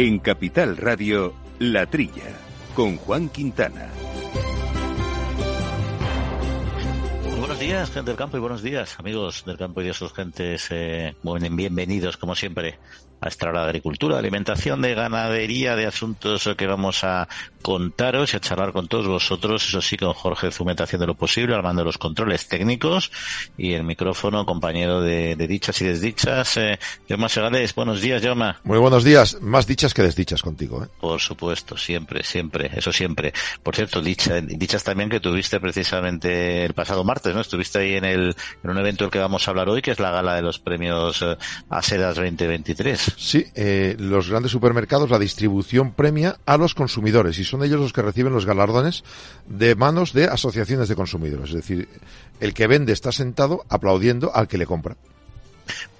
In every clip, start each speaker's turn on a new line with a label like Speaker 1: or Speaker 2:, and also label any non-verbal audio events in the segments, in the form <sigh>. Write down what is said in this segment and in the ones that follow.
Speaker 1: En Capital Radio, La Trilla, con Juan Quintana.
Speaker 2: Buenos días, gente del campo, y buenos días, amigos del campo y de sus gentes. Eh, bienvenidos, como siempre, a esta hora de agricultura, alimentación, de ganadería, de asuntos que vamos a contaros y a charlar con todos vosotros, eso sí, con Jorge Zumeta haciendo lo posible, armando los controles técnicos y el micrófono, compañero de, dichas y desdichas. Eh, Yoma Segales, buenos días, Yoma.
Speaker 3: Muy buenos días, más dichas que desdichas contigo. ¿eh?
Speaker 2: Por supuesto, siempre, siempre, eso siempre. Por cierto, dicha, dichas también que tuviste precisamente el pasado martes, ¿no? Estuviste ahí en, el, en un evento del que vamos a hablar hoy, que es la gala de los premios eh, ASEDAS 2023.
Speaker 3: Sí, eh, los grandes supermercados, la distribución premia a los consumidores y son ellos los que reciben los galardones de manos de asociaciones de consumidores. Es decir, el que vende está sentado aplaudiendo al que le compra.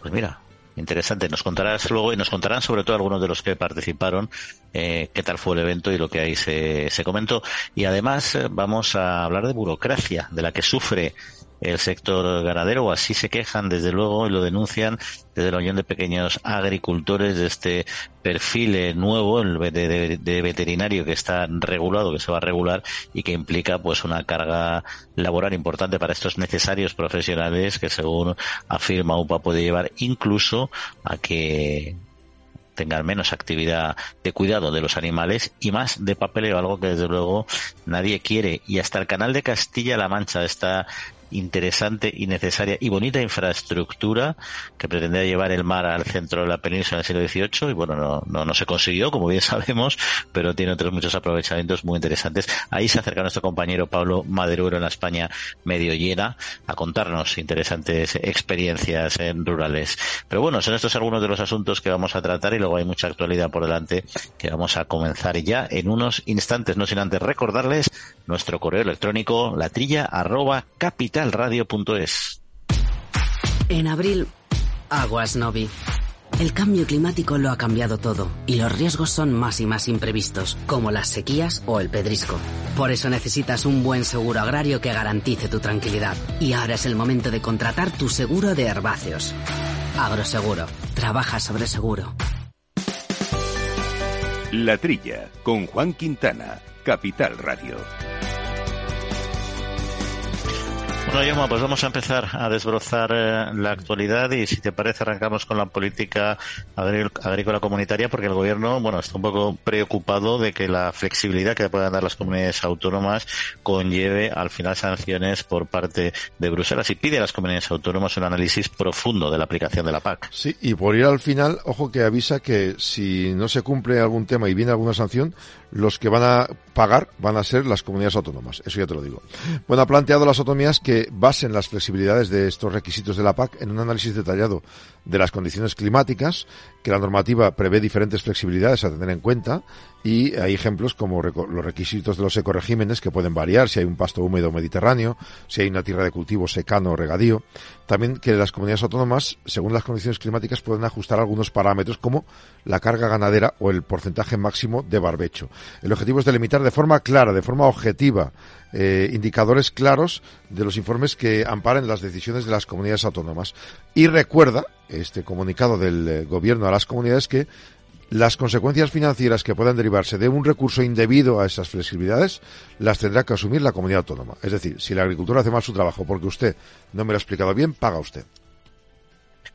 Speaker 2: Pues mira, interesante. Nos contarás luego y nos contarán sobre todo algunos de los que participaron eh, qué tal fue el evento y lo que ahí se, se comentó. Y además eh, vamos a hablar de burocracia, de la que sufre el sector ganadero, así se quejan desde luego y lo denuncian desde la Unión de Pequeños Agricultores de este perfil eh, nuevo de, de, veterinario que está regulado, que se va a regular y que implica pues una carga laboral importante para estos necesarios profesionales que según afirma UPA puede llevar incluso a que tengan menos actividad de cuidado de los animales y más de papeleo, algo que desde luego nadie quiere. Y hasta el canal de Castilla-La Mancha está interesante y necesaria y bonita infraestructura que pretendía llevar el mar al centro de la península en el siglo XVIII y bueno, no, no, no se consiguió, como bien <laughs> sabemos, pero tiene otros muchos aprovechamientos muy interesantes. Ahí se acerca nuestro compañero Pablo Maderuero en la España medio llena a contarnos interesantes experiencias en rurales. Pero bueno, son estos algunos de los asuntos que vamos a tratar y luego hay mucha actualidad por delante que vamos a comenzar ya en unos instantes, no sin antes recordarles nuestro correo electrónico latrilla arroba capital capitalradio.es.
Speaker 4: En abril, aguas Novi. El cambio climático lo ha cambiado todo y los riesgos son más y más imprevistos, como las sequías o el pedrisco. Por eso necesitas un buen seguro agrario que garantice tu tranquilidad. Y ahora es el momento de contratar tu seguro de herbáceos. Agroseguro. Trabaja sobre seguro.
Speaker 1: La Trilla, con Juan Quintana, Capital Radio.
Speaker 2: Bueno, Yoma, pues vamos a empezar a desbrozar eh, la actualidad y si te parece arrancamos con la política agrícola comunitaria porque el gobierno, bueno, está un poco preocupado de que la flexibilidad que puedan dar las comunidades autónomas conlleve al final sanciones por parte de Bruselas y pide a las comunidades autónomas un análisis profundo de la aplicación de la PAC.
Speaker 3: Sí, y por ir al final, ojo que avisa que si no se cumple algún tema y viene alguna sanción, los que van a pagar van a ser las comunidades autónomas. Eso ya te lo digo. Bueno, ha planteado las autonomías que basen las flexibilidades de estos requisitos de la PAC en un análisis detallado de las condiciones climáticas, que la normativa prevé diferentes flexibilidades a tener en cuenta y hay ejemplos como los requisitos de los ecoregímenes que pueden variar si hay un pasto húmedo mediterráneo, si hay una tierra de cultivo secano o regadío. También que las comunidades autónomas, según las condiciones climáticas, pueden ajustar algunos parámetros como la carga ganadera o el porcentaje máximo de barbecho. El objetivo es delimitar de forma clara, de forma objetiva, eh, indicadores claros de los informes que amparen las decisiones de las comunidades autónomas. Y recuerda este comunicado del eh, gobierno a las comunidades que las consecuencias financieras que puedan derivarse de un recurso indebido a esas flexibilidades las tendrá que asumir la comunidad autónoma. Es decir, si la agricultura hace mal su trabajo porque usted no me lo ha explicado bien, paga usted.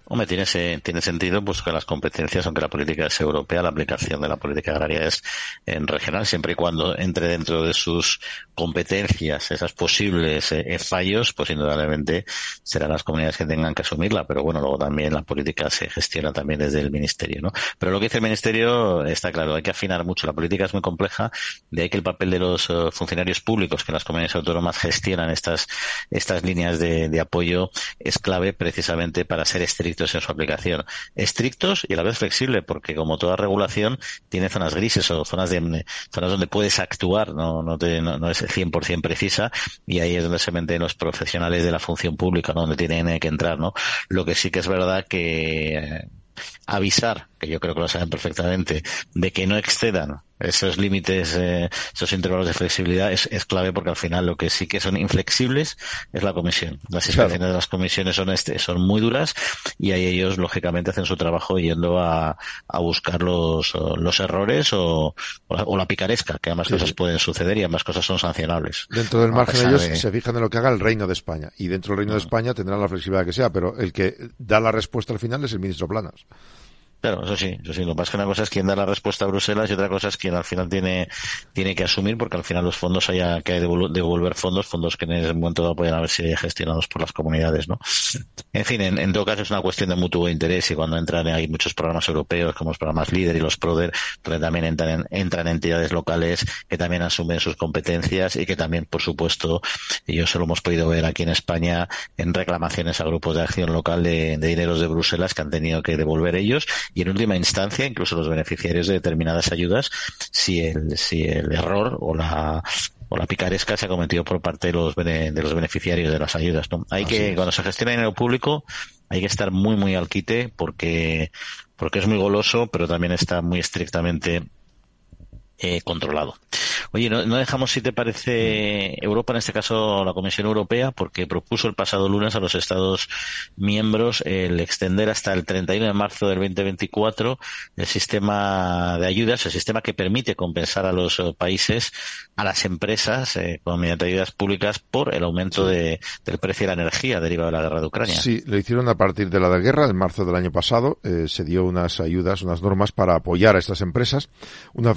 Speaker 2: Hombre, tiene, tiene sentido pues que las competencias, aunque la política es europea, la aplicación de la política agraria es en regional, siempre y cuando entre dentro de sus competencias esas posibles eh, fallos, pues indudablemente serán las comunidades que tengan que asumirla. Pero bueno, luego también la política se gestiona también desde el ministerio, ¿no? Pero lo que dice el ministerio está claro, hay que afinar mucho. La política es muy compleja, de ahí que el papel de los eh, funcionarios públicos que las comunidades autónomas gestionan estas, estas líneas de, de apoyo es clave precisamente para ser estrictos en su aplicación. Estrictos y a la vez flexible, porque como toda regulación tiene zonas grises o zonas de zonas donde puedes actuar, no, no, te, no, es 100% precisa y ahí es donde se meten los profesionales de la función pública, donde tienen que entrar, ¿no? Lo que sí que es verdad que avisar, que yo creo que lo saben perfectamente, de que no excedan esos límites, eh, esos intervalos de flexibilidad es, es, clave porque al final lo que sí que son inflexibles es la comisión. Las inspecciones de las comisiones son este, son muy duras y ahí ellos lógicamente hacen su trabajo yendo a, a buscar los, los errores o, o, la, picaresca, que ambas cosas pueden suceder y ambas cosas son sancionables.
Speaker 3: Dentro del margen ellos se fijan en lo que haga el Reino de España y dentro del Reino de España tendrán la flexibilidad que sea, pero el que da la respuesta al final es el ministro Planas.
Speaker 2: Claro, eso sí, eso sí. Lo que pasa es que una cosa es quien da la respuesta a Bruselas y otra cosa es quien al final tiene, tiene que asumir, porque al final los fondos haya que devolver fondos, fondos que en ese momento dado pueden haber sido gestionados por las comunidades, ¿no? En fin, en, todo caso es una cuestión de mutuo interés y cuando entran hay muchos programas europeos como los programas líder y los PRODER, donde también entran, entran entidades locales que también asumen sus competencias y que también, por supuesto, y eso lo hemos podido ver aquí en España en reclamaciones a grupos de acción local de, de dineros de Bruselas que han tenido que devolver ellos y en última instancia incluso los beneficiarios de determinadas ayudas si el, si el error o la o la picaresca se ha cometido por parte de los, de los beneficiarios de las ayudas. ¿no? Hay que, cuando se gestiona dinero público, hay que estar muy, muy al quite porque, porque es muy goloso, pero también está muy estrictamente eh, controlado. Oye, no, dejamos, si te parece, Europa, en este caso la Comisión Europea, porque propuso el pasado lunes a los Estados miembros el extender hasta el 31 de marzo del 2024 el sistema de ayudas, el sistema que permite compensar a los eh, países, a las empresas, eh, con mediante ayudas públicas por el aumento de, del precio de la energía derivado de la guerra de Ucrania.
Speaker 3: Sí, lo hicieron a partir de la guerra, en marzo del año pasado, se dio unas ayudas, unas normas para apoyar a estas empresas, una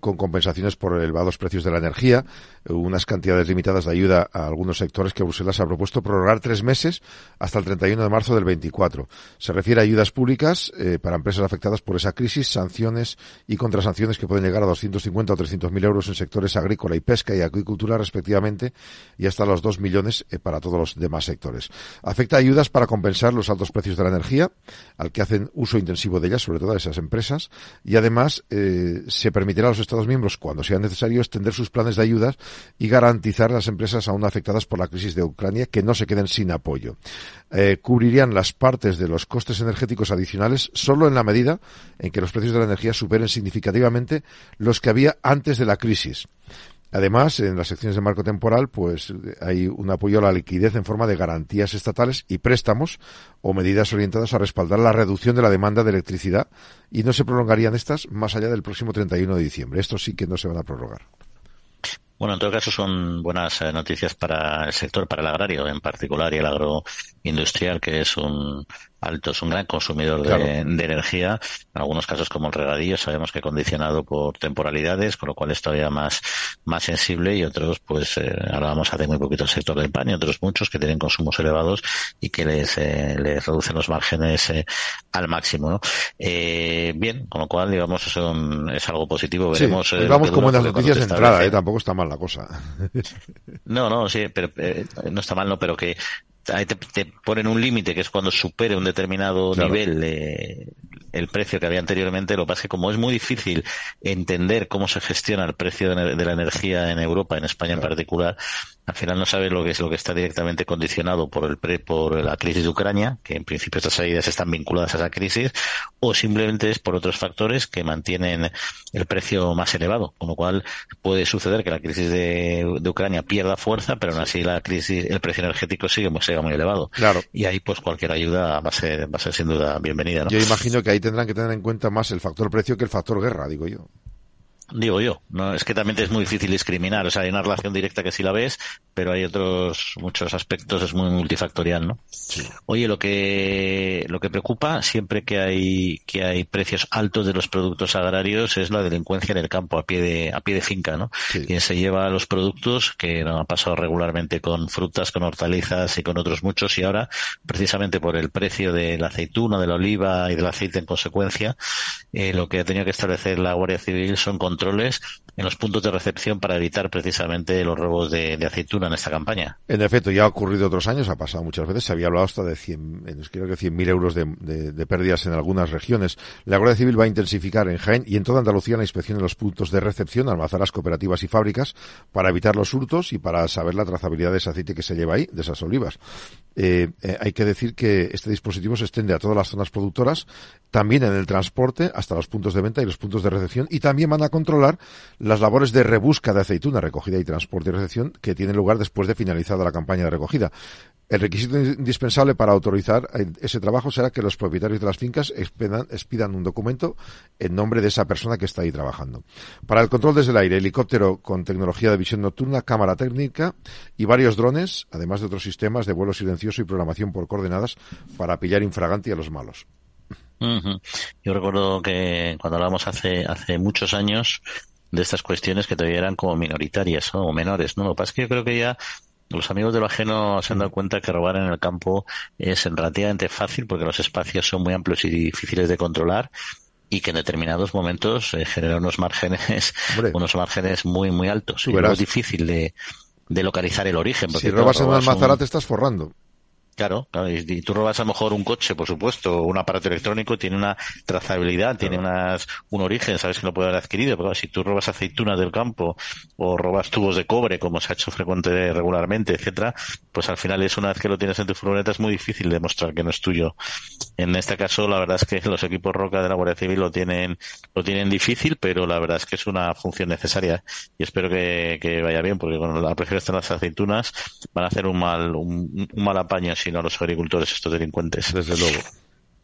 Speaker 3: con compensaciones por elevados precios de la energía, unas cantidades limitadas de ayuda a algunos sectores que Bruselas ha propuesto prorrogar tres meses hasta el 31 de marzo del 24. Se refiere a ayudas públicas eh, para empresas afectadas por esa crisis, sanciones y contrasanciones que pueden llegar a 250 o 300 mil euros en sectores agrícola y pesca y acuicultura respectivamente y hasta los 2 millones eh, para todos los demás sectores. Afecta ayudas para compensar los altos precios de la energía, al que hacen uso intensivo de ellas, sobre todo a esas empresas, y además eh, se permitirá a los Estados miembros, cuando sea necesario, extender sus planes de ayudas y garantizar a las empresas aún afectadas por la crisis de Ucrania que no se queden sin apoyo. Eh, cubrirían las partes de los costes energéticos adicionales solo en la medida en que los precios de la energía superen significativamente los que había antes de la crisis. Además, en las secciones de marco temporal, pues hay un apoyo a la liquidez en forma de garantías estatales y préstamos o medidas orientadas a respaldar la reducción de la demanda de electricidad y no se prolongarían estas más allá del próximo 31 de diciembre. Estos sí que no se van a prorrogar.
Speaker 2: Bueno, en todo caso son buenas eh, noticias para el sector, para el agrario en particular y el agroindustrial, que es un alto, es un gran consumidor de, energía. En algunos casos, como el regadío, sabemos que condicionado por temporalidades, con lo cual es todavía más, más sensible y otros, pues, eh, hablábamos hace muy poquito del sector del pan y otros muchos que tienen consumos elevados y que les, eh, les reducen los márgenes al máximo, ¿no? bien, con lo cual, digamos, es algo positivo. Veremos.
Speaker 3: Pues vamos con buenas noticias de entrada, tampoco está mal la cosa.
Speaker 2: No, no, sí, pero eh, no está mal, no, pero que ahí te, ponen un límite que es cuando supere un determinado nivel eh, el precio que había anteriormente. Lo que pasa es que como es muy difícil entender cómo se gestiona el precio de, la energía en Europa, en España en particular, al final no sabes lo que es lo que está directamente condicionado por el pre, por la crisis de Ucrania, que en principio estas salidas están vinculadas a esa crisis, o simplemente es por otros factores que mantienen el precio más elevado, con lo cual puede suceder que la crisis de, Ucrania pierda fuerza, pero aún así la crisis, el precio energético sigue, sigue muy elevado.
Speaker 3: Claro.
Speaker 2: Y ahí pues cualquier ayuda va a ser, va a ser sin duda bienvenida.
Speaker 3: Yo imagino que ahí tendrán que tener en cuenta más el factor precio que el factor guerra, digo yo
Speaker 2: digo yo. No, es que también es muy difícil discriminar. O sea, hay una relación directa que sí la ves, pero hay otros muchos aspectos, es muy multifactorial, ¿no? Oye, lo que, lo que preocupa siempre que hay, que hay precios altos de los productos agrarios es la delincuencia en el campo, a pie de, a pie de finca, ¿no? Quien se lleva los productos, que no ha pasado regularmente con frutas, con hortalizas y con otros muchos, y ahora, precisamente por el precio de la aceituna, de la oliva y del aceite en consecuencia, eh, lo que ha tenido que establecer la Guardia Civil son controles en los puntos de recepción para evitar precisamente los robos de, aceituna en esta campaña.
Speaker 3: En efecto, ya ha ocurrido otros años, ha pasado muchas veces, se había hablado hasta de 100, creo que 100.000 euros de, pérdidas en algunas regiones. La Guardia Civil va a intensificar en Jaén y en toda Andalucía la inspección de los puntos de recepción, almazaras cooperativas y fábricas, para evitar los hurtos y para saber la trazabilidad de ese aceite que se lleva ahí, de esas olivas. eh, eh, hay que decir que este dispositivo se extiende a todas las zonas productoras, también en el transporte, hasta los puntos de venta y los puntos de recepción, y también van a controlar las labores de rebusca de aceituna, recogida y transporte y recepción que tienen lugar después de finalizada la campaña de recogida. El requisito indispensable para autorizar ese trabajo será que los propietarios de las fincas expidan, un documento en nombre de esa persona que está ahí trabajando. Para el control desde el aire, helicóptero con tecnología de visión nocturna, cámara técnica y varios drones, además de otros sistemas de vuelo silencioso y programación por coordenadas para pillar infragante a los malos.
Speaker 2: Yo recuerdo que cuando hablamos hace, hace muchos años de estas cuestiones que todavía eran como minoritarias o menores, ¿no? Lo que pasa es que yo creo que ya los amigos de lo ajeno se han dado cuenta que robar en el campo es relativamente fácil porque los espacios son muy amplios y difíciles de controlar y que en determinados momentos eh, genera unos márgenes, unos márgenes muy, muy altos. Y es difícil de, de localizar el origen.
Speaker 3: si robas en un almazara te estás forrando.
Speaker 2: Claro, y, tú robas a lo mejor un coche, por supuesto, un aparato electrónico, tiene una trazabilidad, tiene unas, un origen, sabes que lo puede haber adquirido, pero si tú robas aceitunas del campo o robas tubos de cobre, como se ha hecho frecuente regularmente, etcétera, pues al final es una vez que lo tienes en tu furgoneta es muy difícil demostrar que no es tuyo. En este caso, la verdad es que los equipos Roca de la Guardia Civil lo tienen, lo tienen difícil, pero la verdad es que es una función necesaria y espero que, vaya bien, porque con la precio de las aceitunas van a hacer un mal, un, un mal apaño sino los agricultores, estos delincuentes.
Speaker 3: Desde luego.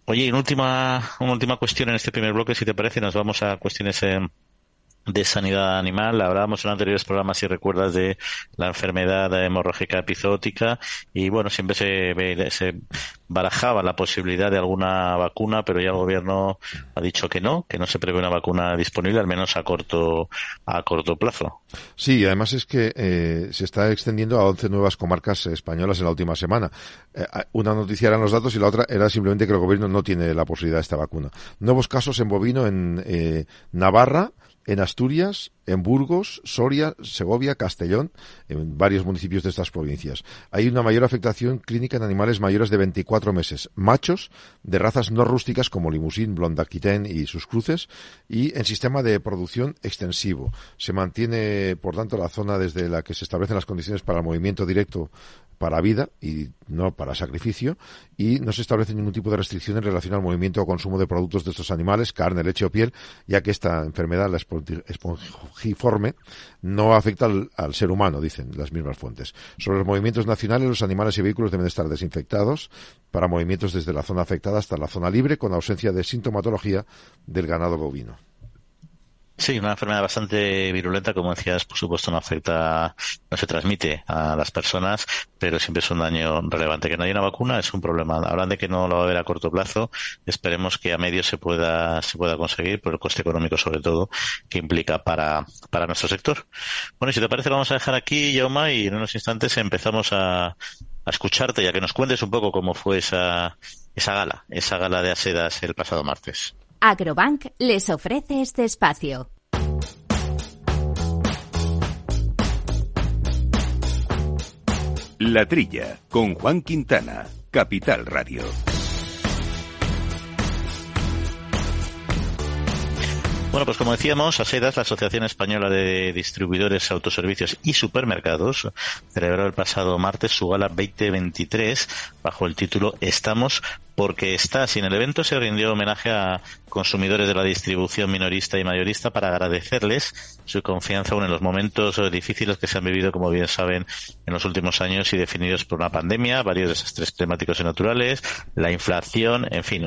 Speaker 2: Oye, y una última, una última cuestión en este primer bloque, si te parece, nos vamos a cuestiones eh, de sanidad animal. Hablábamos en anteriores programas, si recuerdas, de la enfermedad hemorrágica epizootica y bueno, siempre se, se barajaba la posibilidad de alguna vacuna, pero ya el gobierno ha dicho que no, que no se prevé una vacuna disponible, al menos a corto, a corto plazo.
Speaker 3: Sí, además es que eh, se está extendiendo a 11 nuevas comarcas españolas en la última semana. Eh, una noticia eran los datos y la otra era simplemente que el gobierno no tiene la posibilidad de esta vacuna. Nuevos casos en bovino en eh, Navarra, en Asturias, en Burgos, Soria, Segovia, Castellón, en varios municipios de estas provincias. Hay una mayor afectación clínica en animales mayores de 24 meses, machos de razas no rústicas como Limousin, Blond y sus cruces, y en sistema de producción extensivo. Se mantiene, por tanto, la zona desde la que se establecen las condiciones para el movimiento directo para vida y no para sacrificio y no se establece ningún tipo de restricción en relación al movimiento o consumo de productos de estos animales, carne, leche o piel, ya que esta enfermedad, la espongiforme, no afecta al, ser humano, dicen las mismas fuentes. Sobre los movimientos nacionales, los animales y vehículos deben estar desinfectados para movimientos desde la zona afectada hasta la zona libre con ausencia de sintomatología del ganado bovino.
Speaker 2: Sí, una enfermedad bastante virulenta, como decías, por supuesto no afecta, no se transmite a las personas, pero siempre es un daño relevante. Que no haya una vacuna es un problema. Hablan de que no lo va a haber a corto plazo, esperemos que a medio se pueda, se pueda conseguir, por el coste económico sobre todo, que implica para, para nuestro sector. Bueno, y si te parece vamos a dejar aquí, Yauma, y en unos instantes empezamos a, a escucharte, ya que nos cuentes un poco cómo fue esa, esa gala, esa gala de Asedas el pasado martes.
Speaker 5: Agrobank les ofrece este espacio.
Speaker 1: La Trilla, con Juan Quintana, Capital Radio.
Speaker 2: Bueno, pues como decíamos, ASEDAS, la Asociación Española de Distribuidores, Autoservicios y Supermercados, celebró el pasado martes su gala 2023 bajo el título Estamos porque está. Sin el evento se rindió homenaje a consumidores de la distribución minorista y mayorista para agradecerles su confianza en los momentos difíciles que se han vivido, como bien saben, en los últimos años y definidos por una pandemia, varios desastres climáticos y naturales, la inflación, en fin,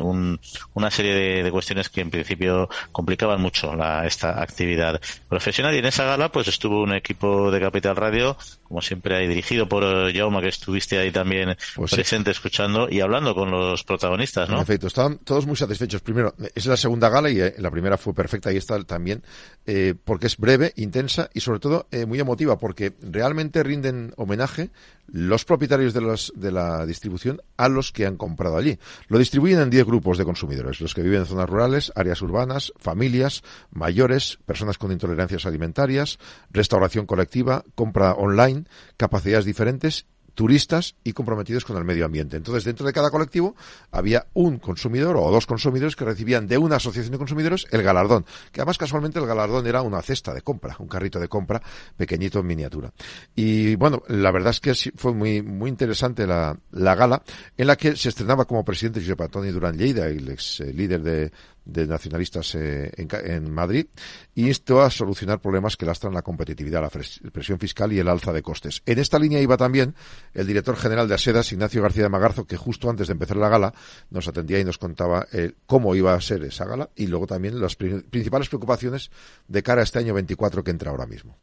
Speaker 2: una serie de, cuestiones que en principio complicaban mucho esta actividad profesional. Y en esa gala, pues estuvo un equipo de Capital Radio, como siempre, ahí dirigido por Jaume, que estuviste ahí también pues presente, escuchando y hablando con los protagonistas, ¿no?
Speaker 3: En efecto, estaban todos muy satisfechos. Primero, es la segunda gala y eh, la primera fue perfecta y esta también, eh, porque es breve, intensa y sobre todo eh, muy emotiva, porque realmente rinden homenaje los propietarios de, los, de la distribución a los que han comprado allí. Lo distribuyen en 10 grupos de consumidores, los que viven en zonas rurales, áreas urbanas, familias, mayores, personas con intolerancias alimentarias, restauración colectiva, compra online, capacidades diferentes turistas y comprometidos con el medio ambiente. Entonces, dentro de cada colectivo había un consumidor o dos consumidores que recibían de una asociación de consumidores el galardón, que además casualmente el galardón era una cesta de compra, un carrito de compra pequeñito en miniatura. Y bueno, la verdad es que fue muy, muy interesante la, la gala en la que se estrenaba como presidente Josep Antonio Durán Lleida, el ex eh, líder de, de nacionalistas eh, en, Madrid y esto a solucionar problemas que lastran la competitividad, la presión fiscal y el alza de costes. En esta línea iba también el director general de Asedas, Ignacio García de Magarzo, que justo antes de empezar la gala nos atendía y nos contaba eh, cómo iba a ser esa gala y luego también las principales preocupaciones de cara a este año 24 que entra ahora mismo.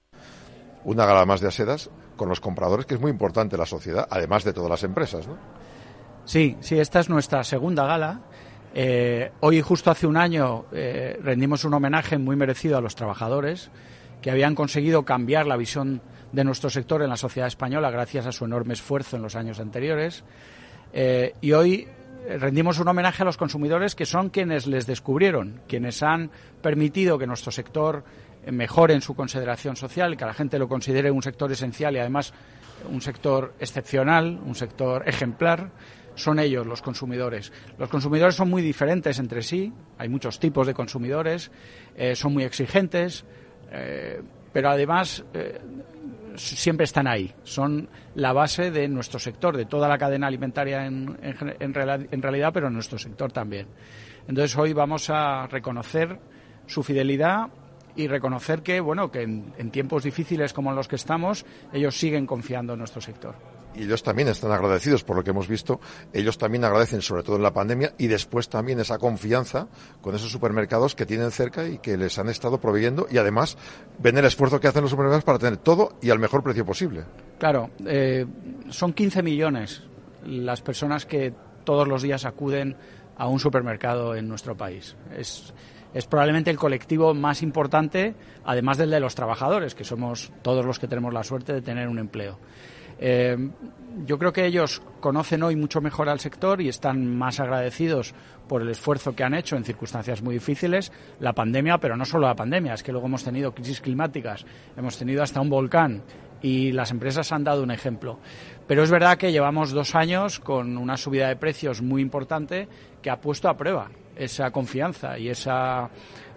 Speaker 3: Una gala más de Asedas con los compradores, que es muy importante en la sociedad, además de todas las empresas, ¿no?
Speaker 6: Sí, sí, esta es nuestra segunda gala eh, hoy, justo hace un año, eh, rendimos un homenaje muy merecido a los trabajadores que habían conseguido cambiar la visión de nuestro sector en la sociedad española gracias a su enorme esfuerzo en los años anteriores. Eh, y hoy rendimos un homenaje a los consumidores que son quienes les descubrieron, quienes han permitido que nuestro sector mejore en su consideración social, que la gente lo considere un sector esencial y además un sector excepcional, un sector ejemplar son ellos los consumidores. Los consumidores son muy diferentes entre sí, hay muchos tipos de consumidores, eh, son muy exigentes, eh, pero además eh, siempre están ahí, son la base de nuestro sector, de toda la cadena alimentaria en, en, realidad, pero en nuestro sector también. Entonces hoy vamos a reconocer su fidelidad y reconocer que, bueno, que en tiempos difíciles como los que estamos, ellos siguen confiando en nuestro sector
Speaker 3: y ellos también están agradecidos por lo que hemos visto. Ellos también agradecen, sobre todo en la pandemia, y después también esa confianza con esos supermercados que tienen cerca y que les han estado proveyendo. Y además ven el esfuerzo que hacen los supermercados para tener todo y al mejor precio posible.
Speaker 6: Claro, eh, son 15 millones las personas que todos los días acuden a un supermercado en nuestro país. Es, es probablemente el colectivo más importante, además del de los trabajadores, que somos todos los que tenemos la suerte de tener un empleo. Eh, yo creo que ellos conocen hoy mucho mejor al sector y están más agradecidos por el esfuerzo que han hecho en circunstancias muy difíciles, la pandemia, pero no solo la pandemia, es que luego hemos tenido crisis climáticas, hemos tenido hasta un volcán y las empresas han dado un ejemplo. Pero es verdad que llevamos dos años con una subida de precios muy importante que ha puesto a prueba esa confianza y esa,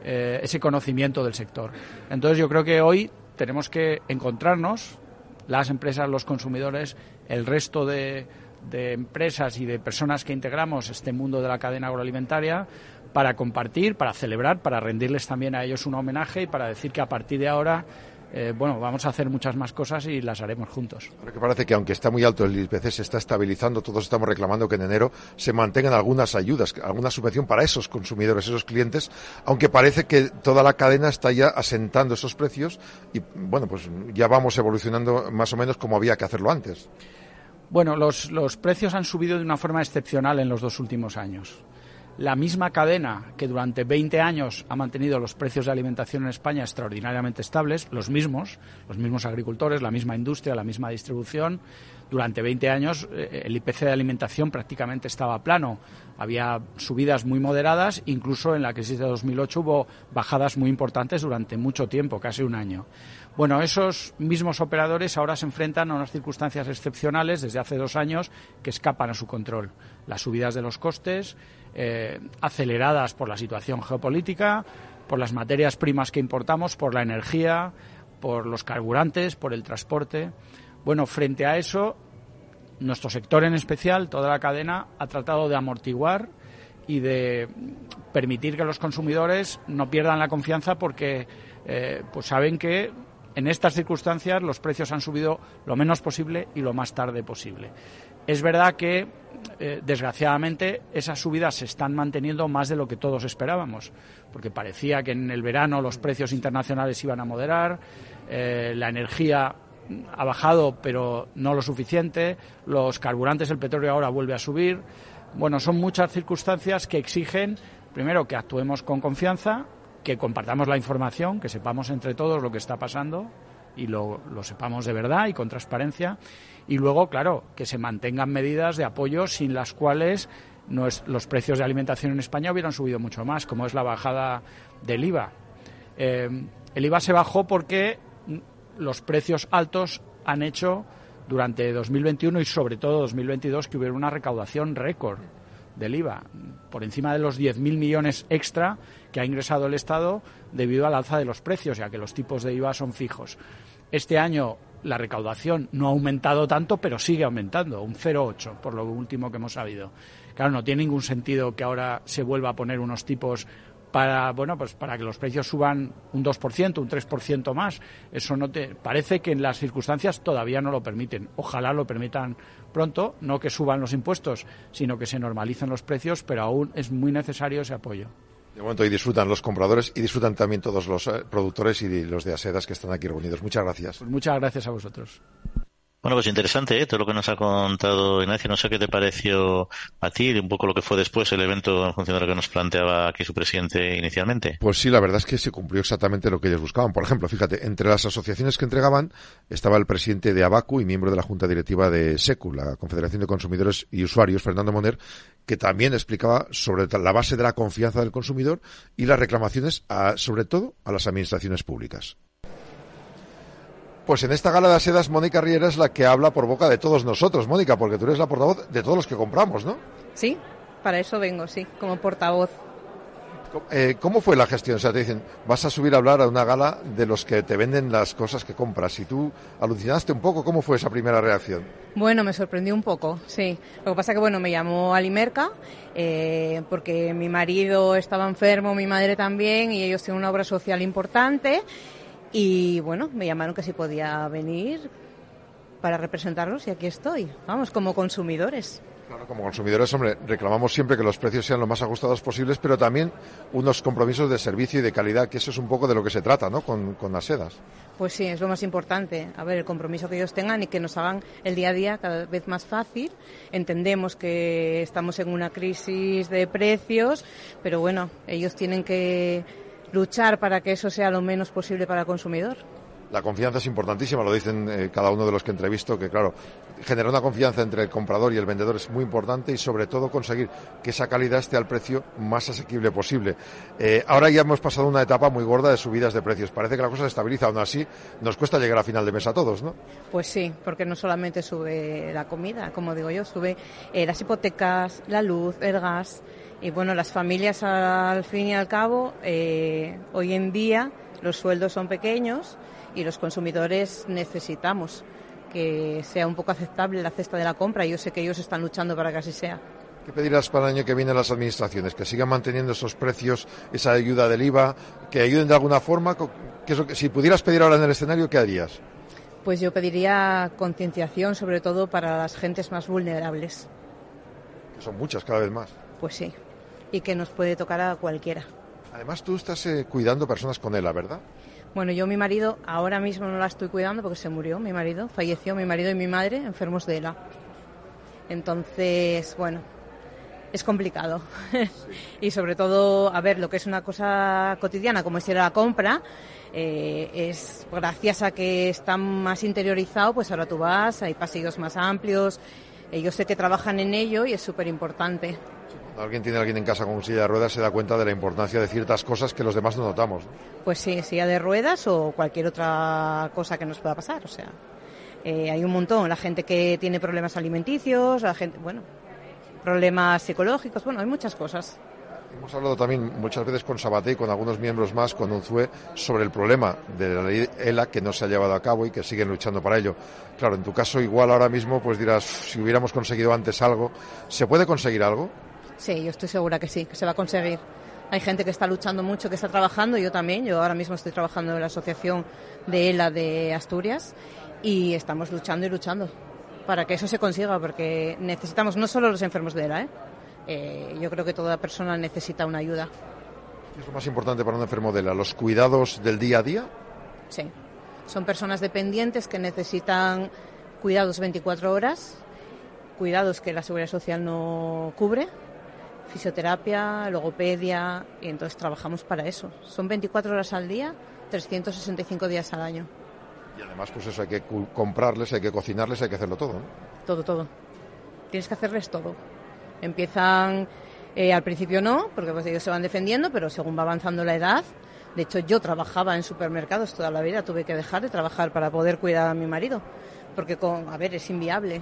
Speaker 6: eh, ese conocimiento del sector. Entonces yo creo que hoy tenemos que encontrarnos las empresas, los consumidores, el resto de, empresas y de personas que integramos este mundo de la cadena agroalimentaria para compartir, para celebrar, para rendirles también a ellos un homenaje y para decir que a partir de ahora eh, bueno, vamos a hacer muchas más cosas y las haremos juntos.
Speaker 3: Ahora que parece que aunque está muy alto el IPC se está estabilizando, todos estamos reclamando que en enero se mantengan algunas ayudas, alguna subvención para esos consumidores, esos clientes, aunque parece que toda la cadena está ya asentando esos precios y bueno, pues ya vamos evolucionando más o menos como había que hacerlo antes.
Speaker 6: Bueno, los, los precios han subido de una forma excepcional en los dos últimos años la misma cadena que durante 20 años ha mantenido los precios de alimentación en España extraordinariamente estables, los mismos, los mismos agricultores, la misma industria, la misma distribución, durante 20 años eh, el IPC de alimentación prácticamente estaba plano. Había subidas muy moderadas, incluso en la crisis de 2008 hubo bajadas muy importantes durante mucho tiempo, casi un año. Bueno, esos mismos operadores ahora se enfrentan a unas circunstancias excepcionales desde hace dos años que escapan a su control. Las subidas de los costes, eh, aceleradas por la situación geopolítica, por las materias primas que importamos, por la energía, por los carburantes, por el transporte. Bueno, frente a eso, nuestro sector en especial, toda la cadena, ha tratado de amortiguar y de permitir que los consumidores no pierdan la confianza porque eh, pues saben que en estas circunstancias los precios han subido lo menos posible y lo más tarde posible. Es verdad que, eh, desgraciadamente, esas subidas se están manteniendo más de lo que todos esperábamos, porque parecía que en el verano los precios internacionales iban a moderar, eh, la energía ha bajado, pero no lo suficiente, los carburantes, el petróleo ahora vuelve a subir. Bueno, son muchas circunstancias que exigen, primero, que actuemos con confianza, que compartamos la información, que sepamos entre todos lo que está pasando y lo, sepamos de verdad y con transparencia y luego, claro, que se mantengan medidas de apoyo sin las cuales los precios de alimentación en España hubieran subido mucho más, como es la bajada del IVA. Eh, el IVA se bajó porque los precios altos han hecho durante 2021 y sobre todo 2022 que hubiera una recaudación récord del IVA, por encima de los 10.000 millones extra que ha ingresado el Estado debido al alza de los precios, ya que los tipos de IVA son fijos. Este año la recaudación no ha aumentado tanto, pero sigue aumentando, un 0,8 por lo último que hemos sabido. Claro, no tiene ningún sentido que ahora se vuelva a poner unos tipos para bueno pues para que los precios suban un 2%, un 3% más. Eso no te parece que en las circunstancias todavía no lo permiten. Ojalá lo permitan pronto, no que suban los impuestos, sino que se normalicen los precios, pero aún es muy necesario ese apoyo.
Speaker 3: De momento y disfrutan los compradores y disfrutan también todos los eh, productores y los de Asedas que están aquí reunidos. Muchas gracias.
Speaker 6: Pues muchas gracias a vosotros.
Speaker 2: Bueno, pues interesante ¿eh? todo lo que nos ha contado Ignacio. No sé qué te pareció a ti, un poco lo que fue después el evento en función de lo que nos planteaba aquí su presidente inicialmente.
Speaker 3: Pues sí, la verdad es que se cumplió exactamente lo que ellos buscaban. Por ejemplo, fíjate, entre las asociaciones que entregaban estaba el presidente de Abacu y miembro de la Junta Directiva de SECU, la Confederación de Consumidores y Usuarios, Fernando Moner, que también explicaba sobre la base de la confianza del consumidor y las reclamaciones, sobre todo, a las administraciones públicas. Pues en esta gala de sedas, Mónica Riera es la que habla por boca de todos nosotros, Mónica, porque tú eres la portavoz de todos los que compramos, ¿no?
Speaker 7: Sí, para eso vengo, sí, como portavoz.
Speaker 3: Eh, ¿Cómo fue la gestión? O sea, te dicen, vas a subir a hablar a una gala de los que te venden las cosas que compras. ¿Y tú alucinaste un poco? ¿Cómo fue esa primera reacción?
Speaker 7: Bueno, me sorprendió un poco, sí. Lo que pasa que, bueno, me llamó Alimerca eh, porque mi marido estaba enfermo, mi madre también, y ellos tienen una obra social importante. Y bueno, me llamaron que si podía venir para representarlos y aquí estoy, vamos, como consumidores.
Speaker 3: Claro, como consumidores, hombre, reclamamos siempre que los precios sean lo más ajustados posibles, pero también unos compromisos de servicio y de calidad, que eso es un poco de lo que se trata, ¿no? Con, con las sedas.
Speaker 7: Pues sí, es lo más importante. A ver, el compromiso que ellos tengan y que nos hagan el día a día cada vez más fácil. Entendemos que estamos en una crisis de precios, pero bueno, ellos tienen que luchar para que eso sea lo menos posible para el consumidor.
Speaker 3: La confianza es importantísima, lo dicen eh, cada uno de los que entrevisto, que claro, generar una confianza entre el comprador y el vendedor es muy importante y sobre todo conseguir que esa calidad esté al precio más asequible posible. Eh, ahora ya hemos pasado una etapa muy gorda de subidas de precios. Parece que la cosa se estabiliza, aún así nos cuesta llegar a final de mes a todos, ¿no?
Speaker 7: Pues sí, porque no solamente sube la comida, como digo yo, sube eh, las hipotecas, la luz, el gas. Y bueno, las familias al fin y al cabo, eh, hoy en día los sueldos son pequeños y los consumidores necesitamos que sea un poco aceptable la cesta de la compra. Yo sé que ellos están luchando para que así sea.
Speaker 3: ¿Qué pedirás para el año que viene a las administraciones? ¿Que sigan manteniendo esos precios, esa ayuda del IVA, que ayuden de alguna forma? que, si pudieras pedir ahora en el escenario, ¿qué harías?
Speaker 7: Pues yo pediría concienciación, sobre todo para las gentes más vulnerables.
Speaker 3: Que son muchas cada vez más.
Speaker 7: Pues sí y que nos puede tocar a cualquiera.
Speaker 3: Además, tú estás eh, cuidando personas con ELA, ¿verdad?
Speaker 7: Bueno, yo mi marido ahora mismo no la estoy cuidando porque se murió mi marido, falleció mi marido y mi madre enfermos de ELA. Entonces, bueno, es complicado. <laughs> y sobre todo, a ver, lo que es una cosa cotidiana, como es ir a la compra, eh, es gracias a que está más interiorizado, pues ahora tú vas, hay pasillos más amplios. Yo sé que trabajan en ello y es súper importante
Speaker 3: alguien tiene a alguien en casa con silla de ruedas se da cuenta de la importancia de ciertas cosas que los demás no notamos.
Speaker 7: Pues sí, silla de ruedas o cualquier otra cosa que nos pueda pasar, o sea, eh, hay un montón, la gente que tiene problemas alimenticios, la gente, bueno, problemas psicológicos, bueno, hay muchas cosas.
Speaker 3: Hemos hablado también muchas veces con Sabaté y con algunos miembros más, con UNZUE, sobre el problema de la ley ELA que no se ha llevado a cabo y que siguen luchando para ello. Claro, en tu caso igual ahora mismo pues dirás, si hubiéramos conseguido antes algo, ¿se puede conseguir algo?
Speaker 7: Sí, yo estoy segura que sí, que se va a conseguir. Hay gente que está luchando mucho, que está trabajando, yo también. Yo ahora mismo estoy trabajando en la asociación de ELA de Asturias y estamos luchando y luchando para que eso se consiga, porque necesitamos no solo los enfermos de ELA, ¿eh? Eh, yo creo que toda persona necesita una ayuda.
Speaker 3: ¿Qué es lo más importante para un enfermo de ELA? ¿Los cuidados del día a día?
Speaker 7: Sí, son personas dependientes que necesitan cuidados 24 horas, cuidados que la Seguridad Social no cubre fisioterapia, logopedia, y entonces trabajamos para eso. Son 24 horas al día, 365 días al año.
Speaker 3: Y además, pues eso, hay que comprarles, hay que cocinarles, hay que hacerlo todo, ¿no?
Speaker 7: Todo, todo. Tienes que hacerles todo. Empiezan, eh, al principio no, porque pues ellos se van defendiendo, pero según va avanzando la edad, De hecho, yo trabajaba en supermercados toda la vida, tuve que dejar de trabajar para poder cuidar a mi marido, porque, con, a ver, es inviable.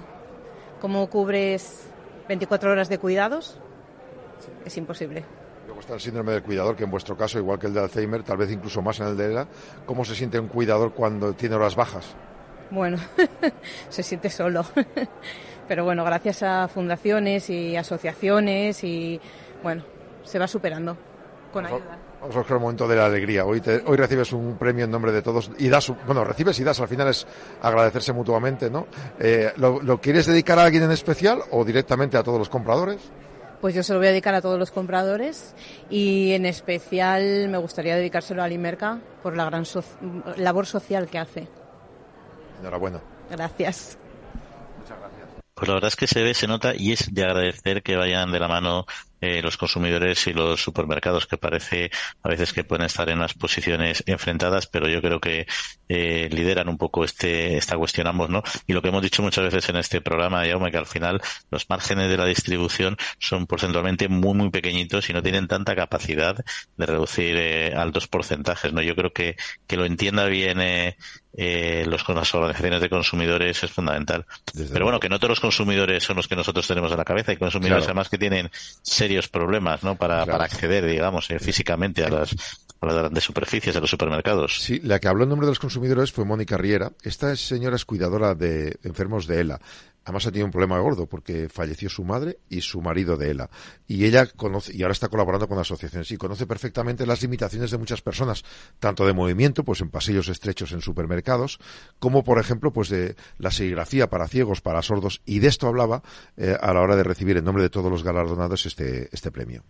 Speaker 7: ¿Cómo cubres 24 horas de cuidados? Es imposible.
Speaker 3: Luego está el síndrome del cuidador, que en vuestro caso, igual que el de Alzheimer, tal vez incluso más en el de ELA, ¿cómo se siente un cuidador cuando tiene horas bajas?
Speaker 7: Bueno, <laughs> se siente solo. <laughs> Pero bueno, gracias a fundaciones y asociaciones y bueno, se va superando con ayuda.
Speaker 3: Vamos a buscar el momento de la alegría. Hoy, hoy recibes un premio en nombre de todos y das, bueno, recibes y das, al final es agradecerse mutuamente, ¿no? Eh, ¿lo, ¿Lo quieres dedicar a alguien en especial o directamente a todos los compradores?
Speaker 7: Pues yo se lo voy a dedicar a todos los compradores y en especial me gustaría dedicárselo a Limerca por la gran so labor social que hace.
Speaker 3: Enhorabuena.
Speaker 7: Gracias.
Speaker 2: Pues la verdad es que se ve, se nota y es de agradecer que vayan de la mano eh, los consumidores y los supermercados, que parece a veces que pueden estar en unas posiciones enfrentadas, pero yo creo que eh, lideran un poco este esta cuestión ambos, ¿no? Y lo que hemos dicho muchas veces en este programa, Jaume, que al final los márgenes de la distribución son porcentualmente muy, muy pequeñitos y no tienen tanta capacidad de reducir eh, altos porcentajes, ¿no? Yo creo que, que lo entienda bien eh, eh, los, con las organizaciones de consumidores es fundamental.
Speaker 3: Desde
Speaker 2: Pero bueno, que no todos los consumidores son los que nosotros tenemos en la cabeza. Hay consumidores
Speaker 3: Claro.
Speaker 2: además que tienen serios problemas, ¿no? Para,
Speaker 3: Claro.
Speaker 2: para acceder, digamos, eh, físicamente a las, a las grandes superficies, de los supermercados.
Speaker 3: Sí, la que habló en nombre de los consumidores fue Mónica Riera. Esta señora es cuidadora de enfermos de ELA. Además ha tenido un problema gordo porque falleció su madre y su marido de ELA. Y ella conoce, y ahora está colaborando con asociaciones y conoce perfectamente las limitaciones de muchas personas, tanto de movimiento, pues en pasillos estrechos en supermercados, como por ejemplo, pues de la serigrafía para ciegos, para sordos. Y de esto hablaba eh, a la hora de recibir en nombre de todos los galardonados este, este premio.